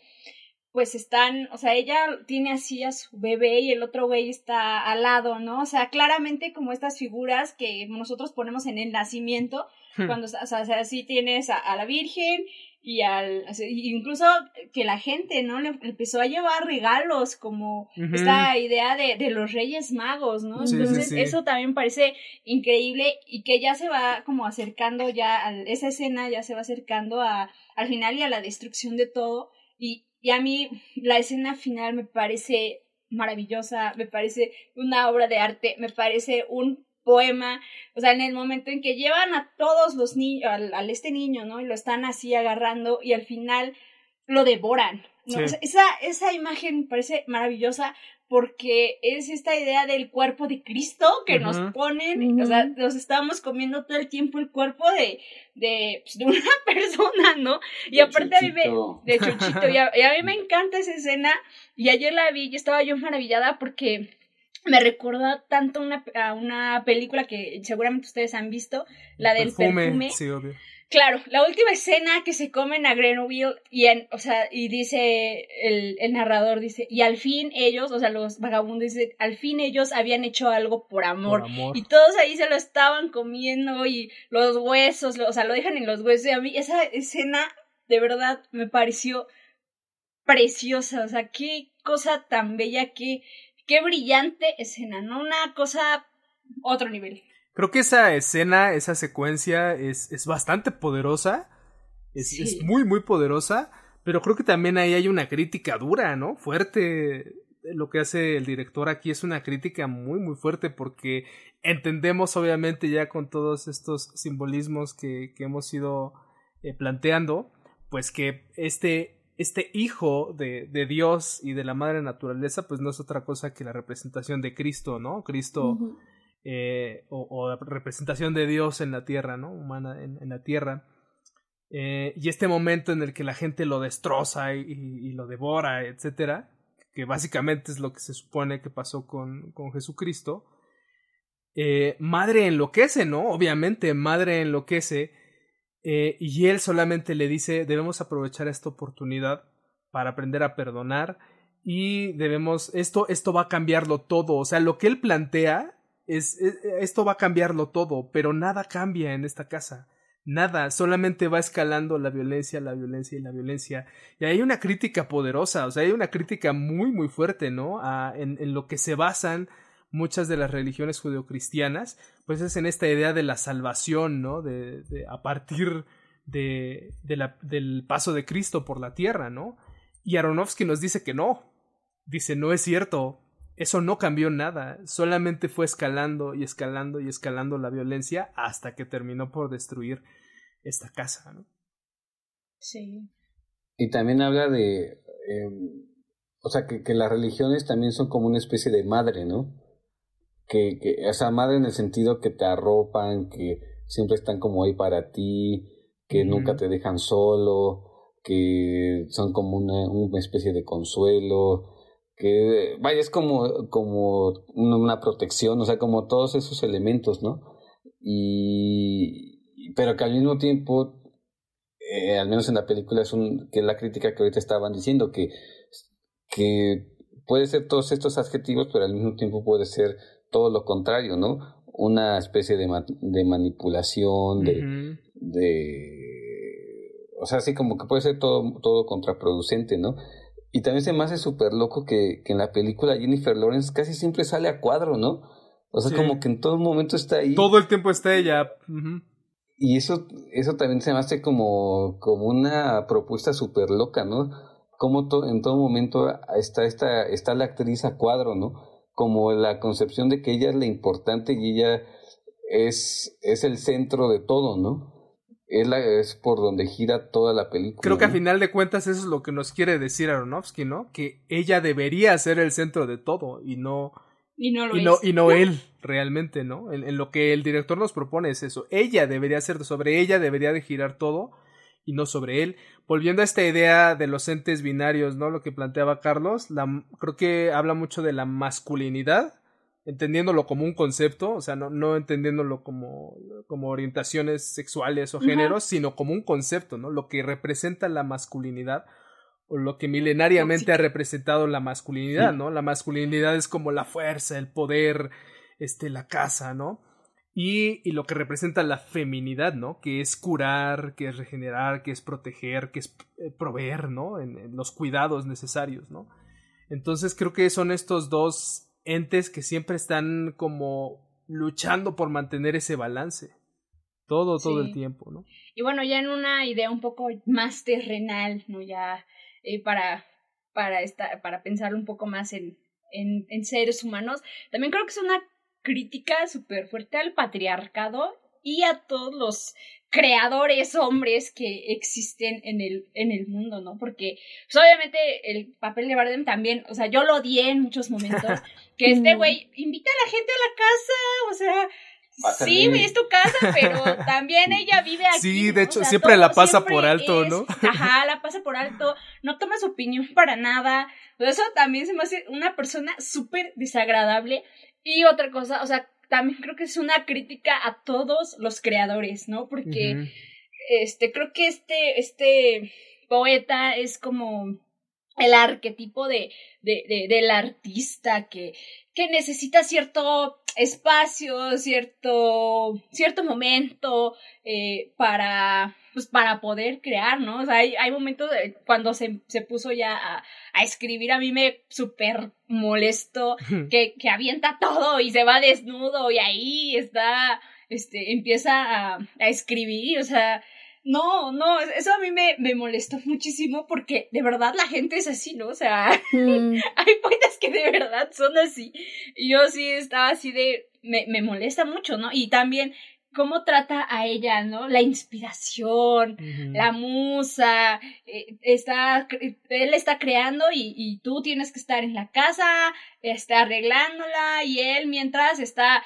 pues están, o sea, ella tiene así a su bebé y el otro güey está al lado, ¿no? O sea, claramente como estas figuras que nosotros ponemos en el nacimiento, hmm. cuando, o sea, así tienes a, la Virgen y al, incluso que la gente, ¿no? Le empezó a llevar regalos, como esta idea de, de, los Reyes Magos, ¿no? Entonces, eso también parece increíble y que ya se va como acercando ya, a, esa escena ya se va acercando a, al final y a la destrucción de todo. Y, y a mí la escena final me parece maravillosa, me parece una obra de arte, me parece un poema, o sea, en el momento en que llevan a todos los niños, al, este niño, ¿no? Y lo están así agarrando y al final lo devoran. esa, esa imagen me parece maravillosa porque es esta idea del cuerpo de Cristo que nos ponen, o sea, nos estamos comiendo todo el tiempo el cuerpo de, de, pues, de una [LAUGHS] persona, ¿no? Y aparte a mí me, de Chuchito, y a, mí me [LAUGHS] encanta esa escena, y ayer la vi y estaba yo maravillada porque me recordó tanto una, a una película que seguramente ustedes han visto, la del perfume. Sí, obvio. Claro, la última escena que se comen a Grenville y en, o sea, y dice el, el, narrador dice, y al fin ellos, o sea, los vagabundos dice, al fin ellos habían hecho algo por amor. Y todos ahí se lo estaban comiendo y los huesos, o sea, lo dejan en los huesos. Y a mí esa escena de verdad me pareció preciosa, o sea, qué cosa tan bella, qué, qué brillante escena, ¿no? Una cosa otro nivel. Creo que esa escena, esa secuencia es, es bastante poderosa. Es, es, muy, muy poderosa. Pero creo que también ahí hay una crítica dura, ¿no? Fuerte. Lo que hace el director aquí es una crítica muy, muy fuerte porque entendemos, obviamente, ya con todos estos simbolismos que, que hemos ido eh, planteando, pues que este, este hijo de, de, Dios y de la madre naturaleza, pues no es otra cosa que la representación de Cristo, ¿no? Cristo. Eh, o, representación de Dios en la tierra, ¿no? Humana en, la tierra. Eh, y este momento en el que la gente lo destroza y, lo devora, etcétera, que básicamente es lo que se supone que pasó con, con Jesucristo. Eh, madre enloquece, ¿no? Obviamente, madre enloquece. y él solamente le dice, debemos aprovechar esta oportunidad para aprender a perdonar y debemos, esto, esto va a cambiarlo todo. O sea, lo que él plantea es, esto va a cambiarlo todo, pero nada cambia en esta casa. Nada, solamente va escalando la violencia, la violencia y la violencia. Y hay una crítica poderosa, o sea, hay una crítica muy, muy fuerte, ¿no? en, lo que se basan muchas de las religiones judeocristianas, pues es en esta idea de la salvación, ¿no? De, a partir del paso de Cristo por la tierra, ¿no? Y Aronofsky nos dice que no. Dice, no es cierto, eso no cambió nada, solamente fue escalando y escalando y escalando la violencia hasta que terminó por destruir esta casa, ¿no? Sí. Y también habla de, em, o sea, que, que, las religiones también son como una especie de madre, ¿no? Que, que, o sea, madre en el sentido que te arropan, que siempre están como ahí para ti, que nunca te dejan solo, que son como una, una especie de consuelo, que vaya, es como, como una protección, o sea, como todos esos elementos, ¿no? Y, pero que al mismo tiempo, eh, al menos en la película, es un, que es la crítica que ahorita estaban diciendo, que, que puede ser todos estos adjetivos, pero al mismo tiempo puede ser todo lo contrario, ¿no? Una especie de, de manipulación, de, de, o sea, así como que puede ser todo, todo contraproducente, ¿no? Y también se me hace súper loco que, que, en la película Jennifer Lawrence casi siempre sale a cuadro, ¿no? O sea, como que en todo momento está ahí. Todo el tiempo está ella. Y eso, eso también se me hace como, como una propuesta súper loca, ¿no? Como en todo momento está, esta, está la actriz a cuadro, ¿no? Como la concepción de que ella es la importante y ella es, es el centro de todo, ¿no? Es, la, es por donde gira toda la película. Creo que a final de cuentas eso es lo que nos quiere decir Aronofsky, ¿no? Que ella debería ser el centro de todo y no... Y no lo y no, y no él, realmente, ¿no? En, lo que el director nos propone es eso. Ella debería ser, sobre ella debería de girar todo y no sobre él. Volviendo a esta idea de los entes binarios, ¿no? Lo que planteaba Carlos, la, creo que habla mucho de la masculinidad entendiéndolo como un concepto, o sea, no, no entendiéndolo como, como orientaciones sexuales o géneros, sino como un concepto, ¿no? Lo que representa la masculinidad o lo que milenariamente ha representado la masculinidad, ¿no? La masculinidad es como la fuerza, el poder, este, la casa, ¿no? Y, y, lo que representa la feminidad, ¿no? Que es curar, que es regenerar, que es proteger, que es eh, proveer, ¿no? En, los cuidados necesarios, ¿no? Entonces creo que son estos dos entes que siempre están como luchando por mantener ese balance. Todo, todo el tiempo, ¿no? Y bueno, ya en una idea un poco más terrenal, ¿no? Ya eh, para, para, esta, para pensar un poco más en, en, en seres humanos. También creo que es una crítica súper fuerte al patriarcado y a todos los creadores hombres que existen en el, en el mundo, ¿no? Porque pues, obviamente el papel de Bardem también, o sea, yo lo odié en muchos momentos, [LAUGHS] que este güey invita a la gente a la casa, o sea, Sí, güey, es tu casa, pero [LAUGHS] también ella vive aquí. Sí, de hecho, siempre la pasa por alto, ¿no? Ajá, la pasa por alto, no toma su opinión para nada. Eso también se me hace una persona súper desagradable. Y otra cosa, o sea, también creo que es una crítica a todos los creadores, ¿no? Porque, este, creo que este, este poeta es como el arquetipo de, de, de, del artista que, que necesita cierto espacio, cierto, cierto momento eh, para, pues, para poder crear, ¿no? O sea, hay, hay momentos cuando se, se puso ya a, a, escribir, a mí me súper molesto [LAUGHS] que, que avienta todo y se va desnudo y ahí está, este, empieza a, a escribir, o sea, no, no, eso a mí me, me molestó muchísimo porque de verdad la gente es así, ¿no? O sea, mm. [LAUGHS] hay poetas que de verdad son así. Y yo sí estaba así de, me, me molesta mucho, ¿no? Y también cómo trata a ella, ¿no? La inspiración, la musa, eh, está, él está creando y, y, tú tienes que estar en la casa, está arreglándola y él mientras está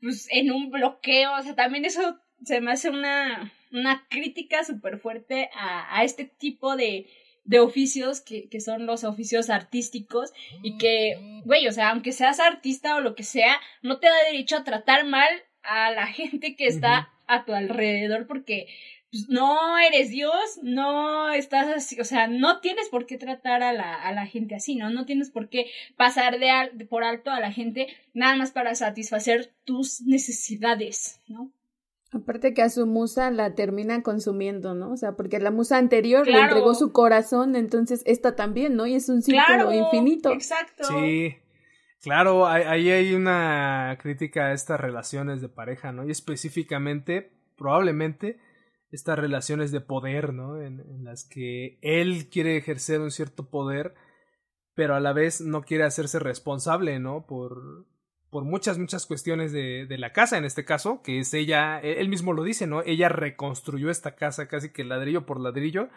pues en un bloqueo, o sea, también eso se me hace una, una crítica súper fuerte a, a, este tipo de, de oficios que, que, son los oficios artísticos y que, güey, o sea, aunque seas artista o lo que sea, no te da derecho a tratar mal a la gente que está a tu alrededor porque pues, no eres Dios, no estás así, o sea, no tienes por qué tratar a la, a la gente así, ¿no? No tienes por qué pasar de, por alto a la gente nada más para satisfacer tus necesidades, ¿no? Aparte que a su musa la termina consumiendo, ¿no? O sea, porque la musa anterior le entregó su corazón, entonces esta también, ¿no? Y es un círculo infinito. Exacto. Sí. Claro, ahí hay una crítica a estas relaciones de pareja, ¿no? Y específicamente, probablemente, estas relaciones de poder, ¿no? En, las que él quiere ejercer un cierto poder, pero a la vez no quiere hacerse responsable, ¿no? Por, por muchas, muchas cuestiones de, de, la casa en este caso, que es ella, e, él mismo lo dice, ¿no? Ella reconstruyó esta casa casi que ladrillo por ladrillo,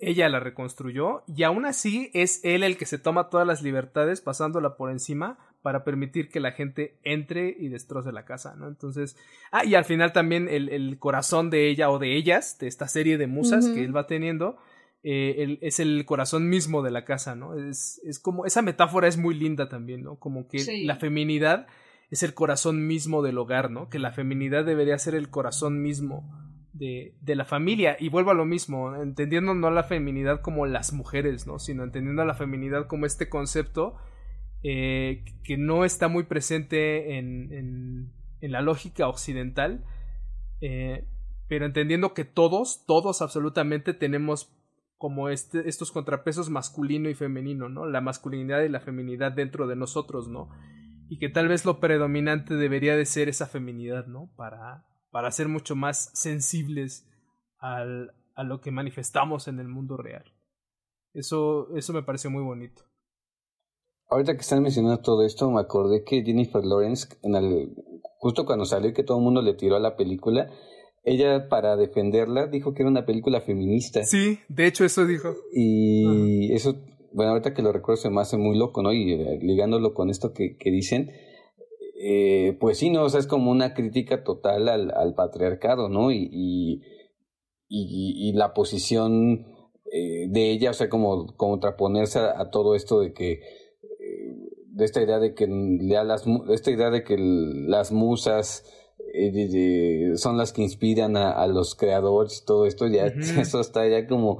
ella la reconstruyó y aún así es él el que se toma todas las libertades pasándola por encima para permitir que la gente entre y destroce la casa, ¿no? Entonces, ah, y al final también el, el corazón de ella o de ellas, de esta serie de musas que él va teniendo, eh, es el corazón mismo de la casa, ¿no? Es, es como, esa metáfora es muy linda también, ¿no? Como que la feminidad es el corazón mismo del hogar, ¿no? Que la feminidad debería ser el corazón mismo de, de la familia. Y vuelvo a lo mismo, entendiendo no la feminidad como las mujeres, ¿no? Sino entendiendo a la feminidad como este concepto eh, que no está muy presente en, en, la lógica occidental. Eh, pero entendiendo que todos, todos absolutamente tenemos como este, estos contrapesos masculino y femenino, ¿no? La masculinidad y la feminidad dentro de nosotros, ¿no? Y que tal vez lo predominante debería de ser esa feminidad, ¿no? Para, para ser mucho más sensibles al, a lo que manifestamos en el mundo real. Eso, eso me pareció muy bonito. Ahorita que están mencionando todo esto, me acordé que Jennifer Lawrence, en el, justo cuando salió que todo el mundo le tiró a la película, ella para defenderla dijo que era una película feminista. Sí, de hecho eso dijo. Y eso, bueno, ahorita que lo recuerdo se me hace muy loco, ¿no? Y eh, ligándolo con esto que, que dicen, eh, pues sí, ¿no? O sea, es como una crítica total al, al patriarcado, ¿no? Y, y, y, la posición eh, de ella, o sea, como, contraponerse a, todo esto de que de esta idea de que las de esta idea de que las musas son las que inspiran a, los creadores y todo esto, ya [LAUGHS] eso está ya como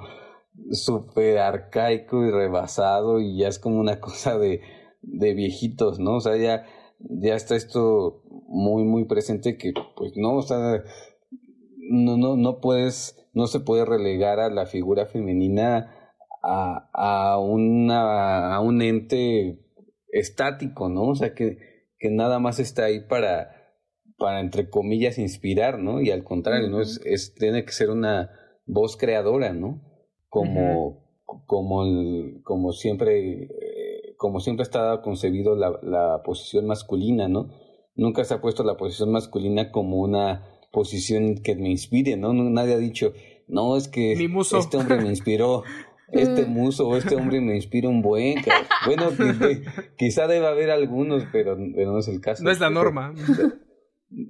súper arcaico y rebasado y ya es como una cosa de, de viejitos, ¿no? O sea, ya, ya está esto muy, muy presente que, pues, no, o sea, no, no, no puedes, no se puede relegar a la figura femenina a, a, una, a un ente estático, ¿no? O sea, que, que nada más está ahí para, para, entre comillas, inspirar, ¿no? Y al contrario, ¿no? Es, es, tiene que ser una voz creadora, ¿no? Como, como, el, como siempre, eh, como siempre está concebido la, la posición masculina, ¿no? Nunca se ha puesto la posición masculina como una posición que me inspire, ¿no? Nadie ha dicho, no, es que este hombre me inspiró, [LAUGHS] este mm. muso o este hombre me inspira un buen. [LAUGHS] Bueno, quizá debe haber algunos, pero, no es el caso. No es la norma.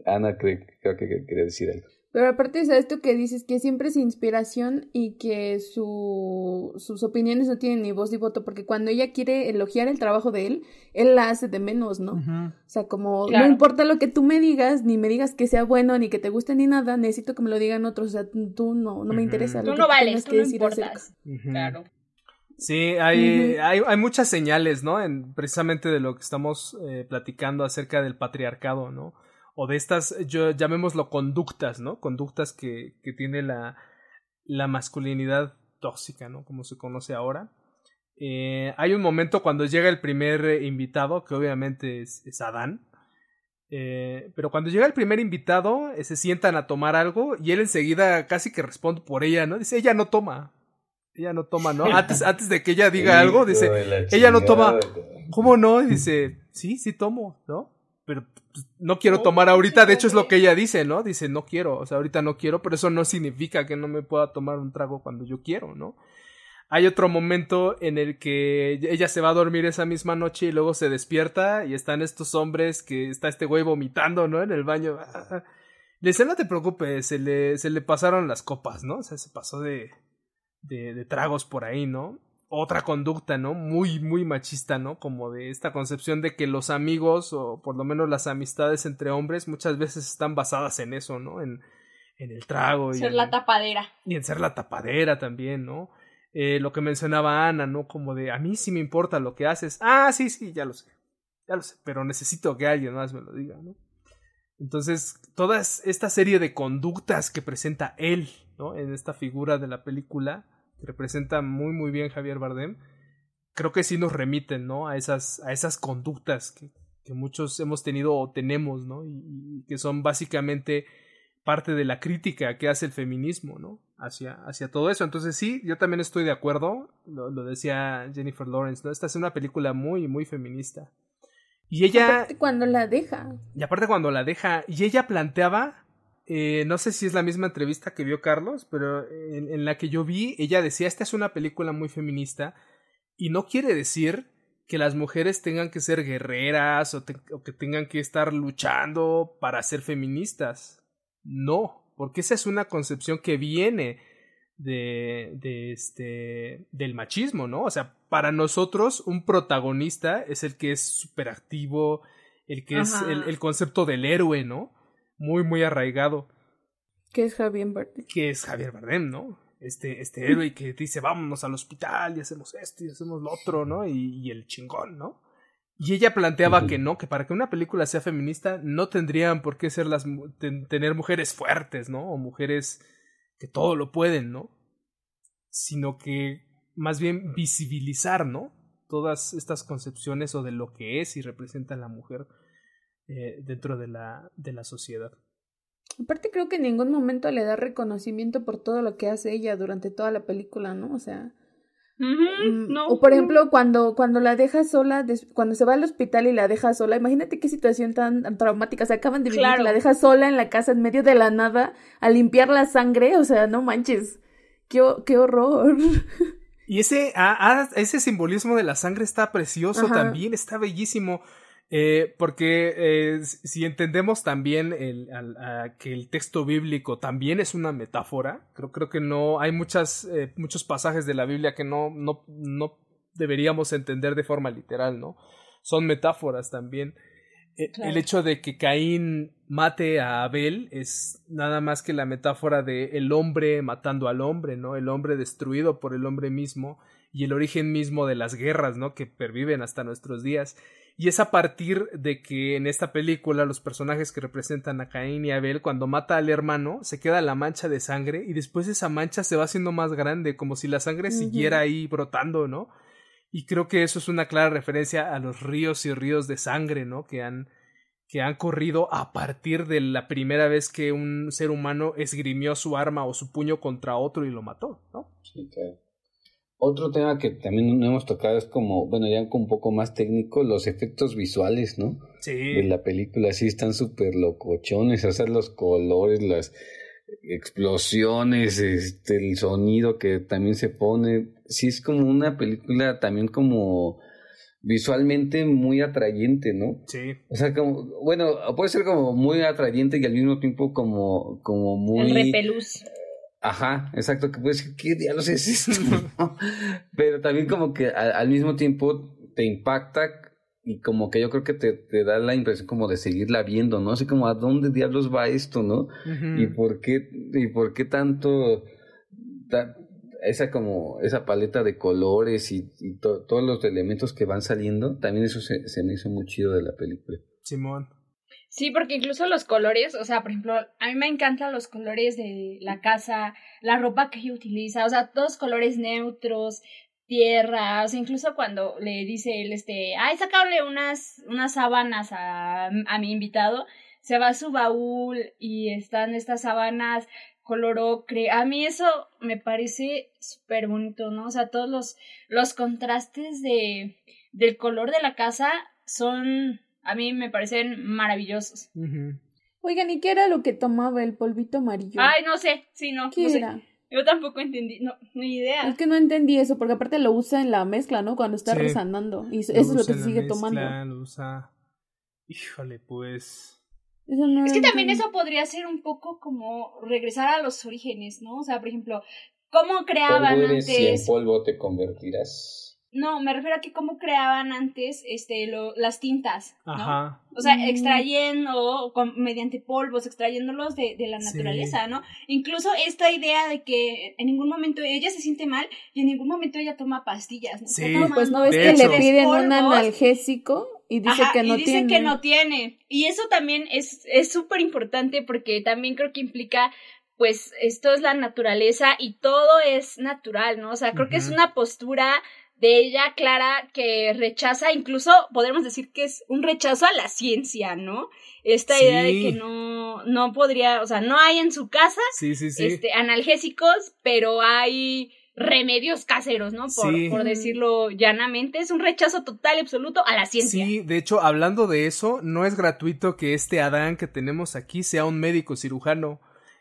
Ana creo, creo que quería decir algo. Pero aparte de esto que dices que siempre es inspiración y que su, sus opiniones no tienen ni voz ni voto, porque cuando ella quiere elogiar el trabajo de él, él la hace de menos, ¿no? O sea, como no importa lo que tú me digas, ni me digas que sea bueno, ni que te guste, ni nada, necesito que me lo digan otros, o sea, tú no, no me interesa. Lo tú no vales, tú no importas. Claro. Sí, hay, hay, hay, muchas señales, ¿no? En, precisamente de lo que estamos eh, platicando acerca del patriarcado, ¿no? O de estas, yo, llamémoslo conductas, ¿no? Conductas que, que tiene la, la masculinidad tóxica, ¿no? Como se conoce ahora. Eh, hay un momento cuando llega el primer invitado, que obviamente es, es Adán. Eh, pero cuando llega el primer invitado, eh, se sientan a tomar algo y él enseguida casi que responde por ella, ¿no? Dice, ella no toma. Ella no toma, ¿no? Antes, [LAUGHS] antes de que ella diga algo, dice, ella no toma. ¿Cómo no? dice, sí, sí tomo, ¿no? Pero pues, no quiero tomar ahorita, de hecho es lo que ella dice, ¿no? Dice, no quiero, o sea, ahorita no quiero, pero eso no significa que no me pueda tomar un trago cuando yo quiero, ¿no? Hay otro momento en el que ella se va a dormir esa misma noche y luego se despierta y están estos hombres que está este güey vomitando, ¿no? En el baño. Le dice, no te preocupes, se le, se le pasaron las copas, ¿no? O sea, se pasó de, de, de tragos por ahí, ¿no? Otra conducta, ¿no? Muy, muy machista, ¿no? Como de esta concepción de que los amigos o por lo menos las amistades entre hombres muchas veces están basadas en eso, ¿no? En, en el trago. Ser y la tapadera. Y en ser la tapadera también, ¿no? Eh, lo que mencionaba Ana, ¿no? Como de, a mí sí me importa lo que haces. Ah, sí, sí, ya lo sé. Ya lo sé, pero necesito que alguien más me lo diga, ¿no? Entonces, toda esta serie de conductas que presenta él, ¿no? En esta figura de la película, representa muy muy bien Javier Bardem, creo que sí nos remiten, ¿no? A esas, a esas conductas que, que muchos hemos tenido o tenemos, ¿no? Y, que son básicamente parte de la crítica que hace el feminismo, ¿no? Hacia, hacia todo eso. Entonces sí, yo también estoy de acuerdo, lo, lo decía Jennifer Lawrence, ¿no? Esta es una película muy, muy feminista. Y ella... Aparte cuando la deja. Y aparte cuando la deja, y ella planteaba eh, no sé si es la misma entrevista que vio Carlos, pero en, la que yo vi, ella decía, esta es una película muy feminista y no quiere decir que las mujeres tengan que ser guerreras o, que tengan que estar luchando para ser feministas. No, porque esa es una concepción que viene de, de este, del machismo, ¿no? O sea, para nosotros un protagonista es el que es súper activo, el que es el, el concepto del héroe, ¿no? Muy, muy arraigado. Que es Javier Bardem. Que es Javier Bardem, ¿no? Este, este héroe que dice, vámonos al hospital y hacemos esto y hacemos lo otro, ¿no? Y, el chingón, ¿no? Y ella planteaba que no, que para que una película sea feminista no tendrían por qué ser las tener mujeres fuertes, ¿no? O mujeres que todo lo pueden, ¿no? Sino que más bien visibilizar, ¿no? Todas estas concepciones o de lo que es y representa la mujer eh, dentro de la, de la sociedad. Aparte creo que en ningún momento le da reconocimiento por todo lo que hace ella durante toda la película, ¿no? O sea... Mm, no, o por ejemplo, cuando, cuando la deja sola, cuando se va al hospital y la deja sola, imagínate qué situación tan, traumática. Se acaban de vivir la deja sola en la casa en medio de la nada a limpiar la sangre. O sea, no manches. Qué, qué horror. [LAUGHS] Y ese, ah, ah, ese simbolismo de la sangre está precioso también, está bellísimo. Eh, porque eh, si entendemos también el, que el texto bíblico también es una metáfora, creo, creo que no hay muchas, eh, muchos pasajes de la Biblia que no, no, no deberíamos entender de forma literal, ¿no? Son metáforas también. e, el hecho de que Caín mate a Abel es nada más que la metáfora de el hombre matando al hombre, ¿no? El hombre destruido por el hombre mismo y el origen mismo de las guerras, ¿no? Que perviven hasta nuestros días. Y es a partir de que en esta película los personajes que representan a Caín y Abel, cuando mata al hermano, se queda la mancha de sangre y después esa mancha se va haciendo más grande, como si la sangre siguiera ahí brotando, ¿no? Y creo que eso es una clara referencia a los ríos y ríos de sangre, ¿no? Que han, que han corrido a partir de la primera vez que un ser humano esgrimió su arma o su puño contra otro y lo mató, ¿no? Sí, claro. Otro tema que también no hemos tocado es como, bueno, ya un poco más técnico, los efectos visuales, ¿no? Sí. De la película, sí, están súper locochones, o sea, los colores, las explosiones, este, el sonido que también se pone. Sí, es como una película también como visualmente muy atrayente, ¿no? Sí. O sea, como, bueno, puede ser como muy atrayente y al mismo tiempo como, como muy... El repelús. Ajá, exacto, que decir, ¿qué diablos es esto? [LAUGHS] Pero también como que al mismo tiempo te impacta y como que yo creo que te, te, da la impresión como de seguirla viendo, ¿no? Así como a dónde diablos va esto, ¿no? Y por qué, y por qué tanto esa como, esa paleta de colores y, y todos los elementos que van saliendo, también eso se, se me hizo muy chido de la película. Simón. Sí, porque incluso los colores, o sea, por ejemplo, a mí me encantan los colores de la casa, la ropa que ella utiliza, o sea, todos colores neutros, tierra, o sea, incluso cuando le dice él, este, ay, sacarle unas, unas sábanas a, a mi invitado, se va a su baúl y están estas sábanas color ocre. A mí eso me parece súper bonito, ¿no? O sea, todos los, los contrastes de, del color de la casa son, a mí me parecen maravillosos. Oigan, ¿y qué era lo que tomaba el polvito amarillo? Ay, no sé, sí, no. ¿Qué no era? Sé. Yo tampoco entendí, no, ni idea. Es que no entendí eso, porque aparte lo usa en la mezcla, ¿no? Cuando está Sí. Y eso es lo que se sigue tomando. Lo usa. Híjole, pues. Eso no Es que también eso podría ser un poco como regresar a los orígenes, ¿no? O sea, por ejemplo, ¿cómo creaban Polvo eres y en antes? polvo te convertirás. No, me refiero a que cómo creaban antes este lo, las tintas, ¿no? Ajá. O sea, Mm. extrayendo con, mediante polvos, extrayéndolos de, de la Sí. naturaleza, ¿no? Incluso esta idea de que en ningún momento ella se siente mal y en ningún momento ella toma pastillas, ¿no? Sí. Pues no, es De que hecho. le piden un analgésico y dice Ajá, que no y dice tiene. que no tiene. Y eso también es es súper importante porque también creo que implica pues esto es la naturaleza y todo es natural, ¿no? O sea, creo que es una postura de ella clara que rechaza, incluso podríamos decir que es un rechazo a la ciencia, ¿no? Esta Sí. idea de que no, no podría, o sea, no hay en su casa Sí, sí, sí. este, analgésicos, pero hay remedios caseros, ¿no? Por, Sí. por decirlo llanamente, es un rechazo total y absoluto a la ciencia. Sí, de hecho, hablando de eso, no es gratuito que este Adán que tenemos aquí sea un médico cirujano.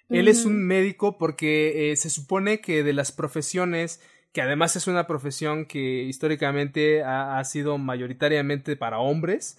Él es un médico porque eh, se supone que de las profesiones, que además es una profesión que históricamente ha, sido mayoritariamente para hombres,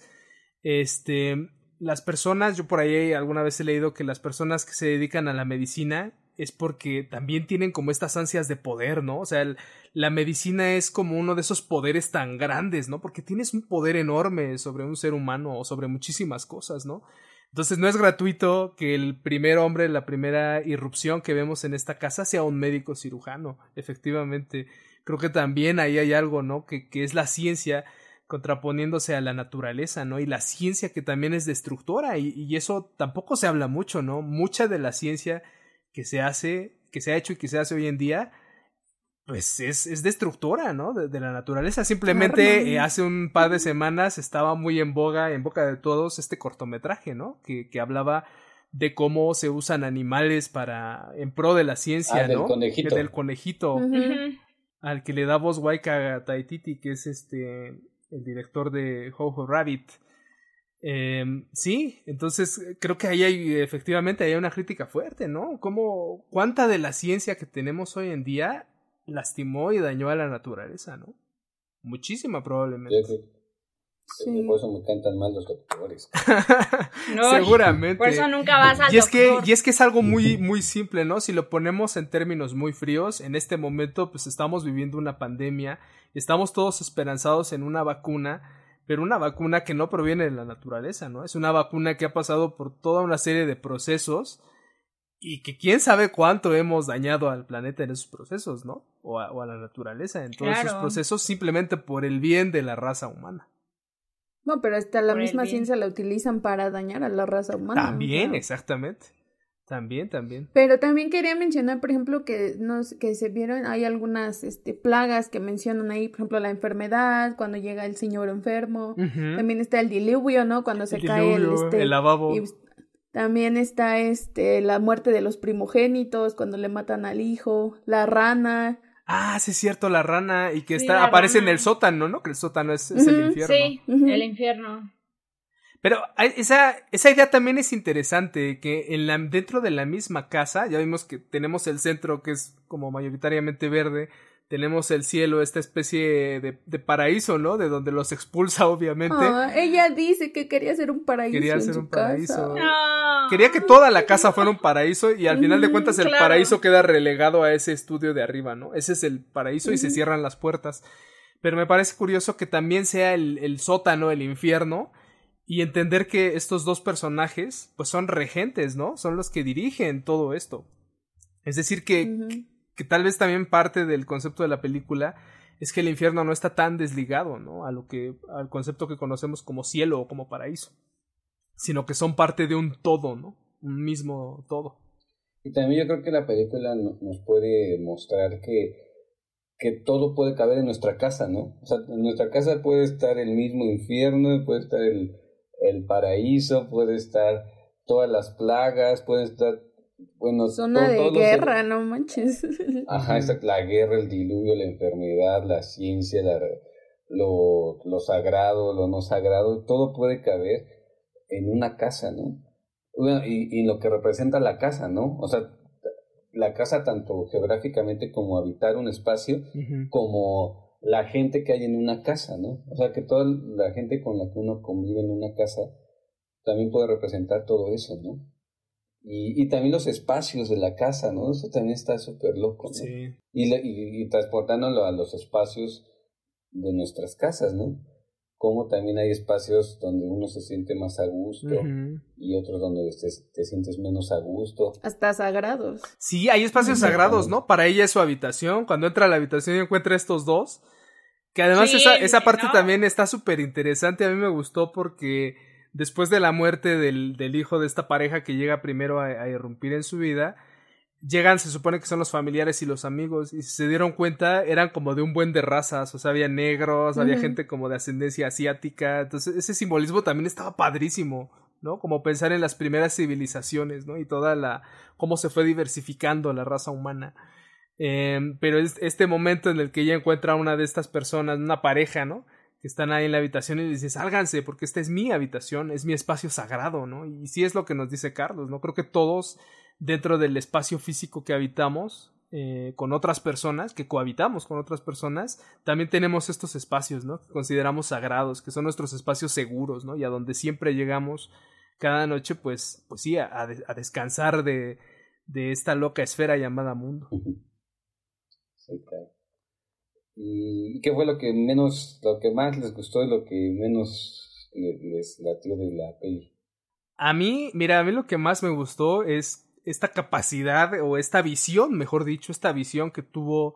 este, las personas, yo por ahí alguna vez he leído que las personas que se dedican a la medicina es porque también tienen como estas ansias de poder, ¿no? O sea, el- la medicina es como uno de esos poderes tan grandes, ¿no? Porque tienes un poder enorme sobre un ser humano o sobre muchísimas cosas, ¿no? Entonces no es gratuito que el primer hombre, la primera irrupción que vemos en esta casa sea un médico cirujano, efectivamente. Creo que también ahí hay algo, ¿no? Que, que es la ciencia contraponiéndose a la naturaleza, ¿no? Y la ciencia que también es destructora y, y eso tampoco se habla mucho, ¿no? Mucha de la ciencia que se hace, que se ha hecho y que se hace hoy en día, pues es, es destructora, ¿no? De, de la naturaleza. Simplemente eh, hace un par de semanas estaba muy en boga, en boca de todos, este cortometraje, ¿no? Que, que hablaba de cómo se usan animales para, en pro de la ciencia, Ah, del ¿no? conejito. Del conejito, al que le da voz Waika Taititi, que es este, el director de Jojo Rabbit. Eh, sí, entonces eh, creo que ahí hay efectivamente hay una crítica fuerte, ¿no? ¿Cómo, ¿Cuánta de la ciencia que tenemos hoy en día lastimó y dañó a la naturaleza, ¿no? Muchísima probablemente. Sí. Por eso me encantan más los doctores. [LAUGHS] No, Seguramente. Por eso nunca vas al y es que doctor. y es que es algo muy muy simple no si lo ponemos en términos muy fríos en este momento pues estamos viviendo una pandemia estamos todos esperanzados en una vacuna pero una vacuna que no proviene de la naturaleza, ¿no? Es una vacuna que ha pasado por toda una serie de procesos y que quién sabe cuánto hemos dañado al planeta en esos procesos, ¿no? O a, la naturaleza en todos esos procesos simplemente por el bien de la raza humana. No, pero hasta la misma ciencia la utilizan para dañar a la raza humana. También, exactamente. También, también. Pero también quería mencionar, por ejemplo, que nos, que se vieron, hay algunas este, plagas que mencionan ahí, por ejemplo, la enfermedad, cuando llega el señor enfermo. También está el diluvio, ¿no? Cuando se cae el, este, el lavabo. También está este, la muerte de los primogénitos, cuando le matan al hijo, la rana. Ah, sí es cierto, la rana, y que está, aparece en el sótano, ¿no? Que el sótano es, el infierno. Sí, el infierno. Pero esa, esa idea también es interesante, que en la, dentro de la misma casa, ya vimos que tenemos el centro que es como mayoritariamente verde, tenemos el cielo, esta especie de, de paraíso, ¿no? De donde los expulsa, obviamente. Ah, ella dice que quería ser un paraíso. Quería ser un paraíso. Quería que toda la casa fuera un paraíso y al final de mm, cuentas el paraíso queda relegado a ese estudio de arriba, ¿no? Ese es el paraíso y se cierran las puertas. Pero me parece curioso que también sea el, el sótano, el infierno, y entender que estos dos personajes pues son regentes, ¿no? Son los que dirigen todo esto. Es decir, que, que tal vez también parte del concepto de la película es que el infierno no está tan desligado, ¿no? A lo que al concepto que conocemos como cielo o como paraíso, sino que son parte de un todo, ¿no? Un mismo todo. Y también yo creo que la película nos puede mostrar que que todo puede caber en nuestra casa, ¿no? O sea, en nuestra casa puede estar el mismo infierno, puede estar el, el paraíso, puede estar todas las plagas, puede estar, bueno, zona de guerra, no manches. Ajá, [LAUGHS] la guerra, el diluvio, la enfermedad, la ciencia, la, lo, lo sagrado, lo no sagrado, todo puede caber en una casa, ¿no? Bueno, y, y lo que representa la casa, ¿no? O sea, la casa tanto geográficamente como habitar un espacio, como la gente que hay en una casa, ¿no? O sea, que toda la gente con la que uno convive en una casa también puede representar todo eso, ¿no? Y, y también los espacios de la casa, ¿no? Eso también está súper loco, ¿no? Sí. Y, y, y transportándolo a los espacios de nuestras casas, ¿no? como también hay espacios donde uno se siente más a gusto y otros donde te, sientes menos a gusto. Hasta sagrados. Sí, hay espacios sagrados, ¿no? Para ella es su habitación. Cuando entra a la habitación y encuentra estos dos. Que además esa, esa parte también está súper interesante. A mí me gustó porque después de la muerte del, del hijo de esta pareja que llega primero a irrumpir en su vida, llegan, se supone que son los familiares y los amigos, y si se dieron cuenta, eran como de un buen de razas, o sea, había negros, había gente como de ascendencia asiática, entonces ese simbolismo también estaba padrísimo, ¿no? Como pensar en las primeras civilizaciones, ¿no? Y toda la, cómo se fue diversificando la raza humana. Em, pero es este momento en el que ella encuentra a una de estas personas, una pareja, ¿no? Que están ahí en la habitación y dice, sálganse, porque esta es mi habitación, es mi espacio sagrado, ¿no? Y sí es lo que nos dice Carlos, ¿no? Creo que todos dentro del espacio físico que habitamos eh, con otras personas, que cohabitamos con otras personas, también tenemos estos espacios, ¿no? Que consideramos sagrados, que son nuestros espacios seguros, ¿no? Y a donde siempre llegamos cada noche, pues, pues sí, a, descansar de, de esta loca esfera llamada mundo. Sí, claro. ¿Y qué fue lo que menos, lo que más les gustó y lo que menos les latió de la peli? A mí, mira, a mí lo que más me gustó es esta capacidad o esta visión, mejor dicho, esta visión que tuvo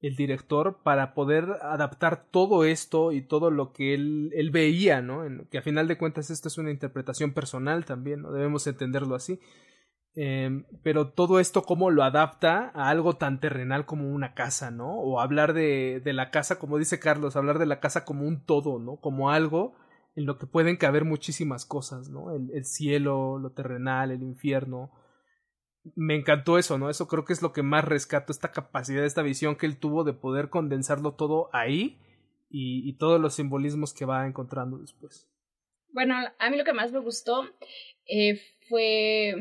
el director para poder adaptar todo esto y todo lo que él, él veía, ¿no? Que a final de cuentas esto es una interpretación personal también, ¿no? Debemos entenderlo así. Em, pero todo esto cómo lo adapta a algo tan terrenal como una casa, ¿no? O hablar de, la casa, como dice Carlos, hablar de la casa como un todo, ¿no? Como algo en lo que pueden caber muchísimas cosas, ¿no? El, el cielo, lo terrenal, el infierno, me encantó eso, ¿no? Eso creo que es lo que más rescato, esta capacidad, esta visión que él tuvo de poder condensarlo todo ahí y, todos los simbolismos que va encontrando después. Bueno, a mí lo que más me gustó eh, fue,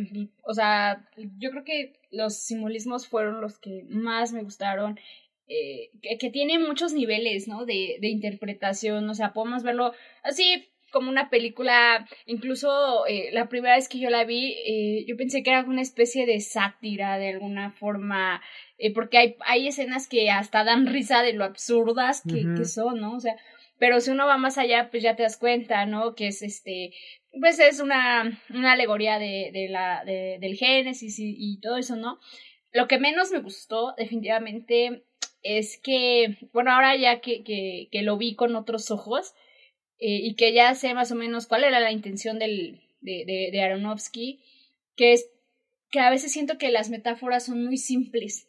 o sea, yo creo que los simbolismos fueron los que más me gustaron. Eh, que, que, tiene muchos niveles, ¿no? De, de interpretación, o sea, podemos verlo así como una película, incluso eh, la primera vez que yo la vi, eh, yo pensé que era una especie de sátira de alguna forma, eh, porque hay, hay escenas que hasta dan risa de lo absurdas que, que son, ¿no? O sea, pero si uno va más allá, pues ya te das cuenta, ¿no? Que es este, pues es una, una alegoría de, de la, de, del Génesis y, y todo eso, ¿no? Lo que menos me gustó, definitivamente, es que, bueno, ahora ya que, que, que lo vi con otros ojos eh, y que ya sé más o menos cuál era la intención del, de, de, de Aronofsky, que es que a veces siento que las metáforas son muy simples.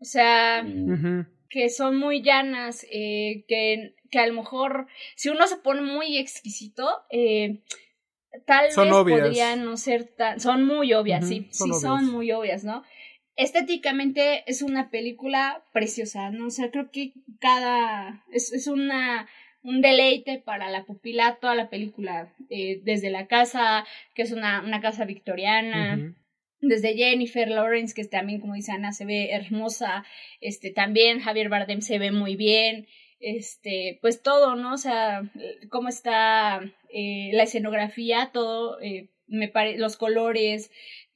O sea, mm. que son muy llanas, eh, que, que a lo mejor, si uno se pone muy exquisito, eh, tal vez podrían no ser tan. Son muy obvias, sí, sí, son muy obvias, ¿no? Estéticamente es una película preciosa, ¿no? O sea, creo que cada. Es, es una un deleite para la pupila toda la película, eh, desde la casa, que es una, una casa victoriana, desde Jennifer Lawrence, que también, como dice Ana, se ve hermosa, este, también Javier Bardem se ve muy bien, este, pues todo, ¿no? O sea, cómo está eh, la escenografía, todo, eh, me pare los colores,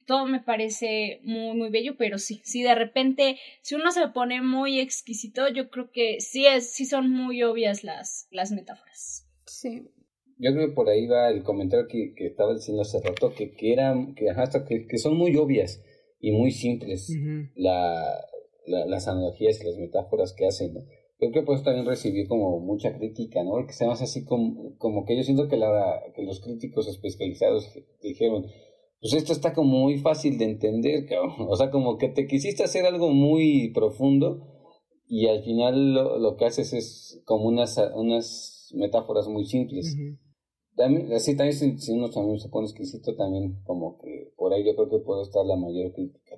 todo me parece muy, muy bello, pero sí, sí, de repente, si uno se pone muy exquisito, yo creo que sí es, sí son muy obvias las, las metáforas. Sí. Yo creo que por ahí va el comentario que, que estaba diciendo hace rato, que, que eran, que, hasta que, que son muy obvias y muy simples la, las analogías y las metáforas que hacen, ¿no? Creo que pues también recibir como mucha crítica, ¿no? Que sea más así como, como que yo siento que, la, que los críticos especializados dijeron, pues esto está como muy fácil de entender, cabrón. [LAUGHS] O sea, como que te quisiste hacer algo muy profundo y al final lo, lo que haces es como unas, unas metáforas muy simples. También, así también si, uno también se pone exquisito, también como que por ahí yo creo que puede estar la mayor crítica.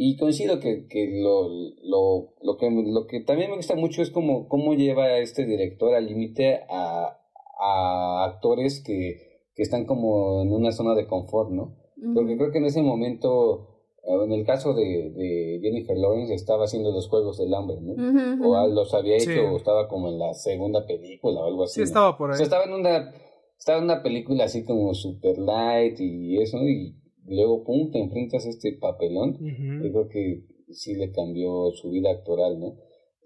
Y coincido que, que lo, lo, lo, que lo que también me gusta mucho es como cómo lleva a este director al límite a, a actores que que están como en una zona de confort, ¿no? Porque creo que en ese momento, eh, en el caso de, de Jennifer Lawrence, estaba haciendo los Juegos del Hambre, ¿no? O los había hecho, o estaba como en la segunda película o algo así. Sí, estaba por ahí. O sea, estaba en una, estaba en una película así como super light y eso, y luego, pum, te enfrentas a este papelón. Yo creo que sí le cambió su vida actoral, ¿no?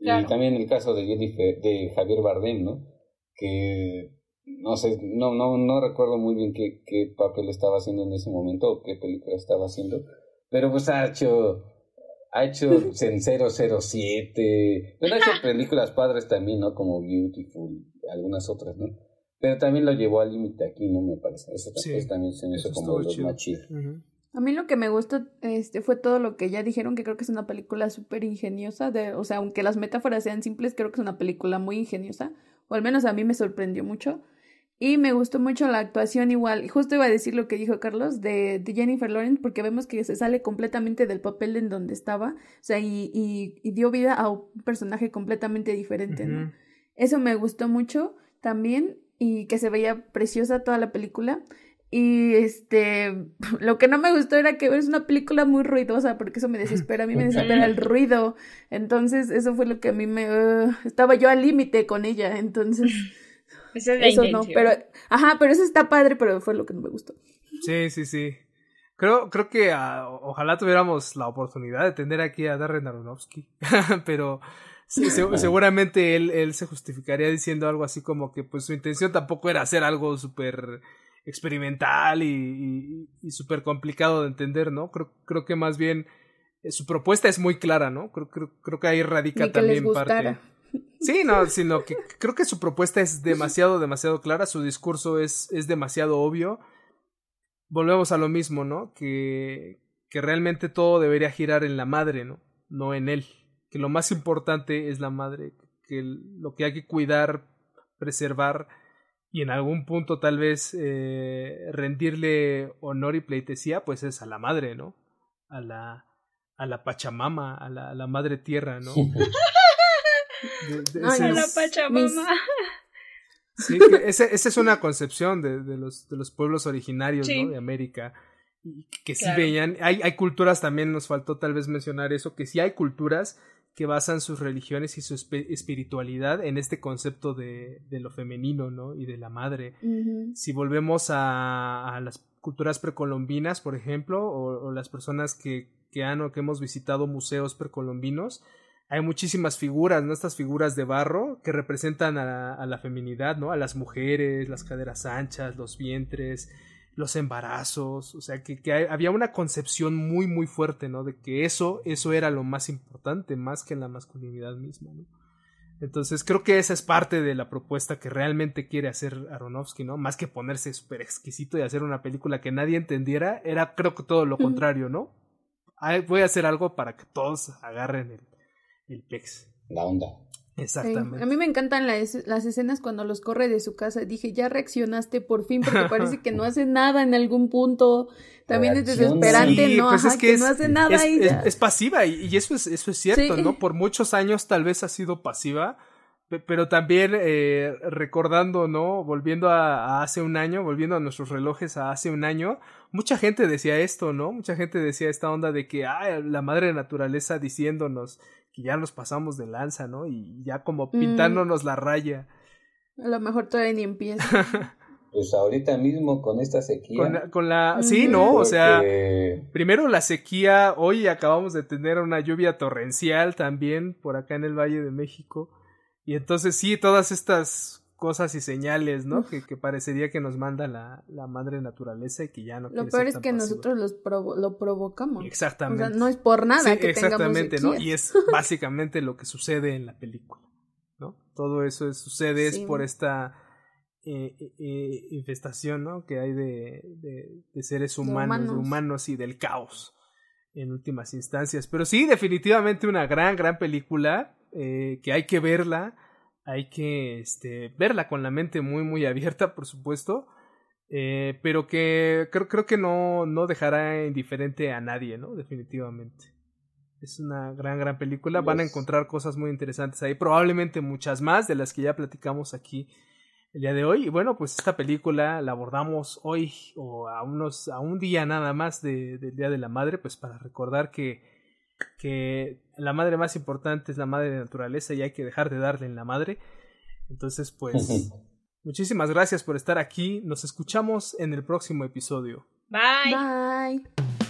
Y también el caso de Jennifer, de Javier Bardem, ¿no? Que no sé, no, no, no recuerdo muy bien qué, qué papel estaba haciendo en ese momento o qué película estaba haciendo, pero pues ha hecho, ha hecho [LAUGHS] en 007, bueno, ha hecho [LAUGHS] películas padres también, ¿no? Como Beautiful, algunas otras, ¿no? Pero también lo llevó al límite aquí, ¿no? Me parece. Eso, también se me hizo como los más A mí lo que me gustó este, fue todo lo que ya dijeron, que creo que es una película súper ingeniosa, de, o sea, aunque las metáforas sean simples, creo que es una película muy ingeniosa, o al menos a mí me sorprendió mucho. Y me gustó mucho la actuación igual, justo iba a decir lo que dijo Carlos de, de Jennifer Lawrence, porque vemos que se sale completamente del papel en donde estaba, o sea, y, y, dio vida a un personaje completamente diferente, ¿no? Eso me gustó mucho también, y que se veía preciosa toda la película. Y este, [LAUGHS] lo que no me gustó era que es una película muy ruidosa, porque eso me desespera, a mí me desespera el ruido. Entonces, eso fue lo que a mí me... Uh, estaba yo al límite con ella, entonces... [LAUGHS] eso no, pero, ajá, pero eso está padre, pero fue lo que no me gustó. Sí, sí, sí. Creo, creo que ah, ojalá tuviéramos la oportunidad de tener aquí a Darren Aronofsky, [LAUGHS] pero seguramente él, él se justificaría diciendo algo así como que pues su intención tampoco era hacer algo súper experimental y, y, súper complicado de entender, ¿no? Creo, creo que más bien eh, su propuesta es muy clara, ¿no? Creo, creo, creo que ahí radica también parte. Sí, no, sino que creo que su propuesta es demasiado, demasiado clara, su discurso es, es demasiado obvio. Volvemos a lo mismo, ¿no? Que, que realmente todo debería girar en la madre, ¿no? No en él. Que lo más importante es la madre, que lo que hay que cuidar, preservar y en algún punto tal vez eh, rendirle honor y pleitesía, pues es a la madre, ¿no? A la, a la Pachamama, a la, a la madre tierra, ¿no? De, la Pachamama. Sí, esa es una concepción de, de, los, de los pueblos originarios ¿no? de América. Que sí veían, hay, hay culturas también, nos faltó tal vez mencionar eso, que sí hay culturas que basan sus religiones y su espiritualidad en este concepto de, de, lo femenino, ¿no? Y de la madre. Si volvemos a, a, las culturas precolombinas, por ejemplo, o, o las personas que, que han o que hemos visitado museos precolombinos, hay muchísimas figuras, ¿no? Estas figuras de barro que representan a, la feminidad, ¿no? A las mujeres, las caderas anchas, los vientres, los embarazos, o sea, que, que había una concepción muy, muy fuerte, ¿no? De que eso, eso era lo más importante, más que la masculinidad misma, ¿no? Entonces creo que esa es parte de la propuesta que realmente quiere hacer Aronofsky, ¿no? Más que ponerse súper exquisito y hacer una película que nadie entendiera, era creo que todo lo contrario, ¿no? Voy a hacer algo para que todos agarren el, el pex. La onda. Exactamente. A mí me encantan las, las escenas cuando los corre de su casa. Dije, ya reaccionaste por fin, porque parece que no [LAUGHS] hace nada en algún punto. También es desesperante, ¿no? Pues es que, no hace nada. Es, es, pasiva y, eso es, eso es cierto, ¿no? Por muchos años tal vez ha sido pasiva, pero también eh, recordando, ¿no? Volviendo a, a, hace un año, volviendo a nuestros relojes a hace un año, mucha gente decía esto, ¿no? Mucha gente decía esta onda de que, ah, la madre naturaleza diciéndonos que ya nos pasamos de lanza, ¿no? Y ya como mm. pintándonos la raya. A lo mejor todavía ni empieza. [LAUGHS] pues ahorita mismo con esta sequía. Con la, sí, ¿no? O sea, primero la sequía, hoy acabamos de tener una lluvia torrencial también por acá en el Valle de México. Y entonces sí, todas estas cosas y señales, ¿no? Que, que parecería que nos manda la, la, madre naturaleza y que ya no Lo peor es que nosotros los lo provocamos. Exactamente. O sea, no es por nada que exactamente, ¿no? Y es [LAUGHS] básicamente lo que sucede en la película, ¿no? Todo eso sucede es por esta eh, eh, eh, infestación, ¿no? Que hay de, de, de seres humanos, de humanos. y del caos en últimas instancias. Pero sí, definitivamente una gran, gran película que hay que verla hay que este, verla con la mente muy, muy [LAUGHS] abierta, por supuesto. Eh, pero que creo, creo que no, no dejará indiferente a nadie, ¿no? Definitivamente. Es una gran, gran película. Van a encontrar cosas muy interesantes ahí. Probablemente muchas más de las que ya platicamos aquí el día de hoy. Y bueno, pues esta película la abordamos hoy o a unos, a un día nada más de, del Día de la Madre, pues para recordar que que la madre más importante es la madre de naturaleza y hay que dejar de darle en la madre. Entonces, pues, muchísimas gracias por estar aquí. Nos escuchamos en el próximo episodio. Bye. Bye.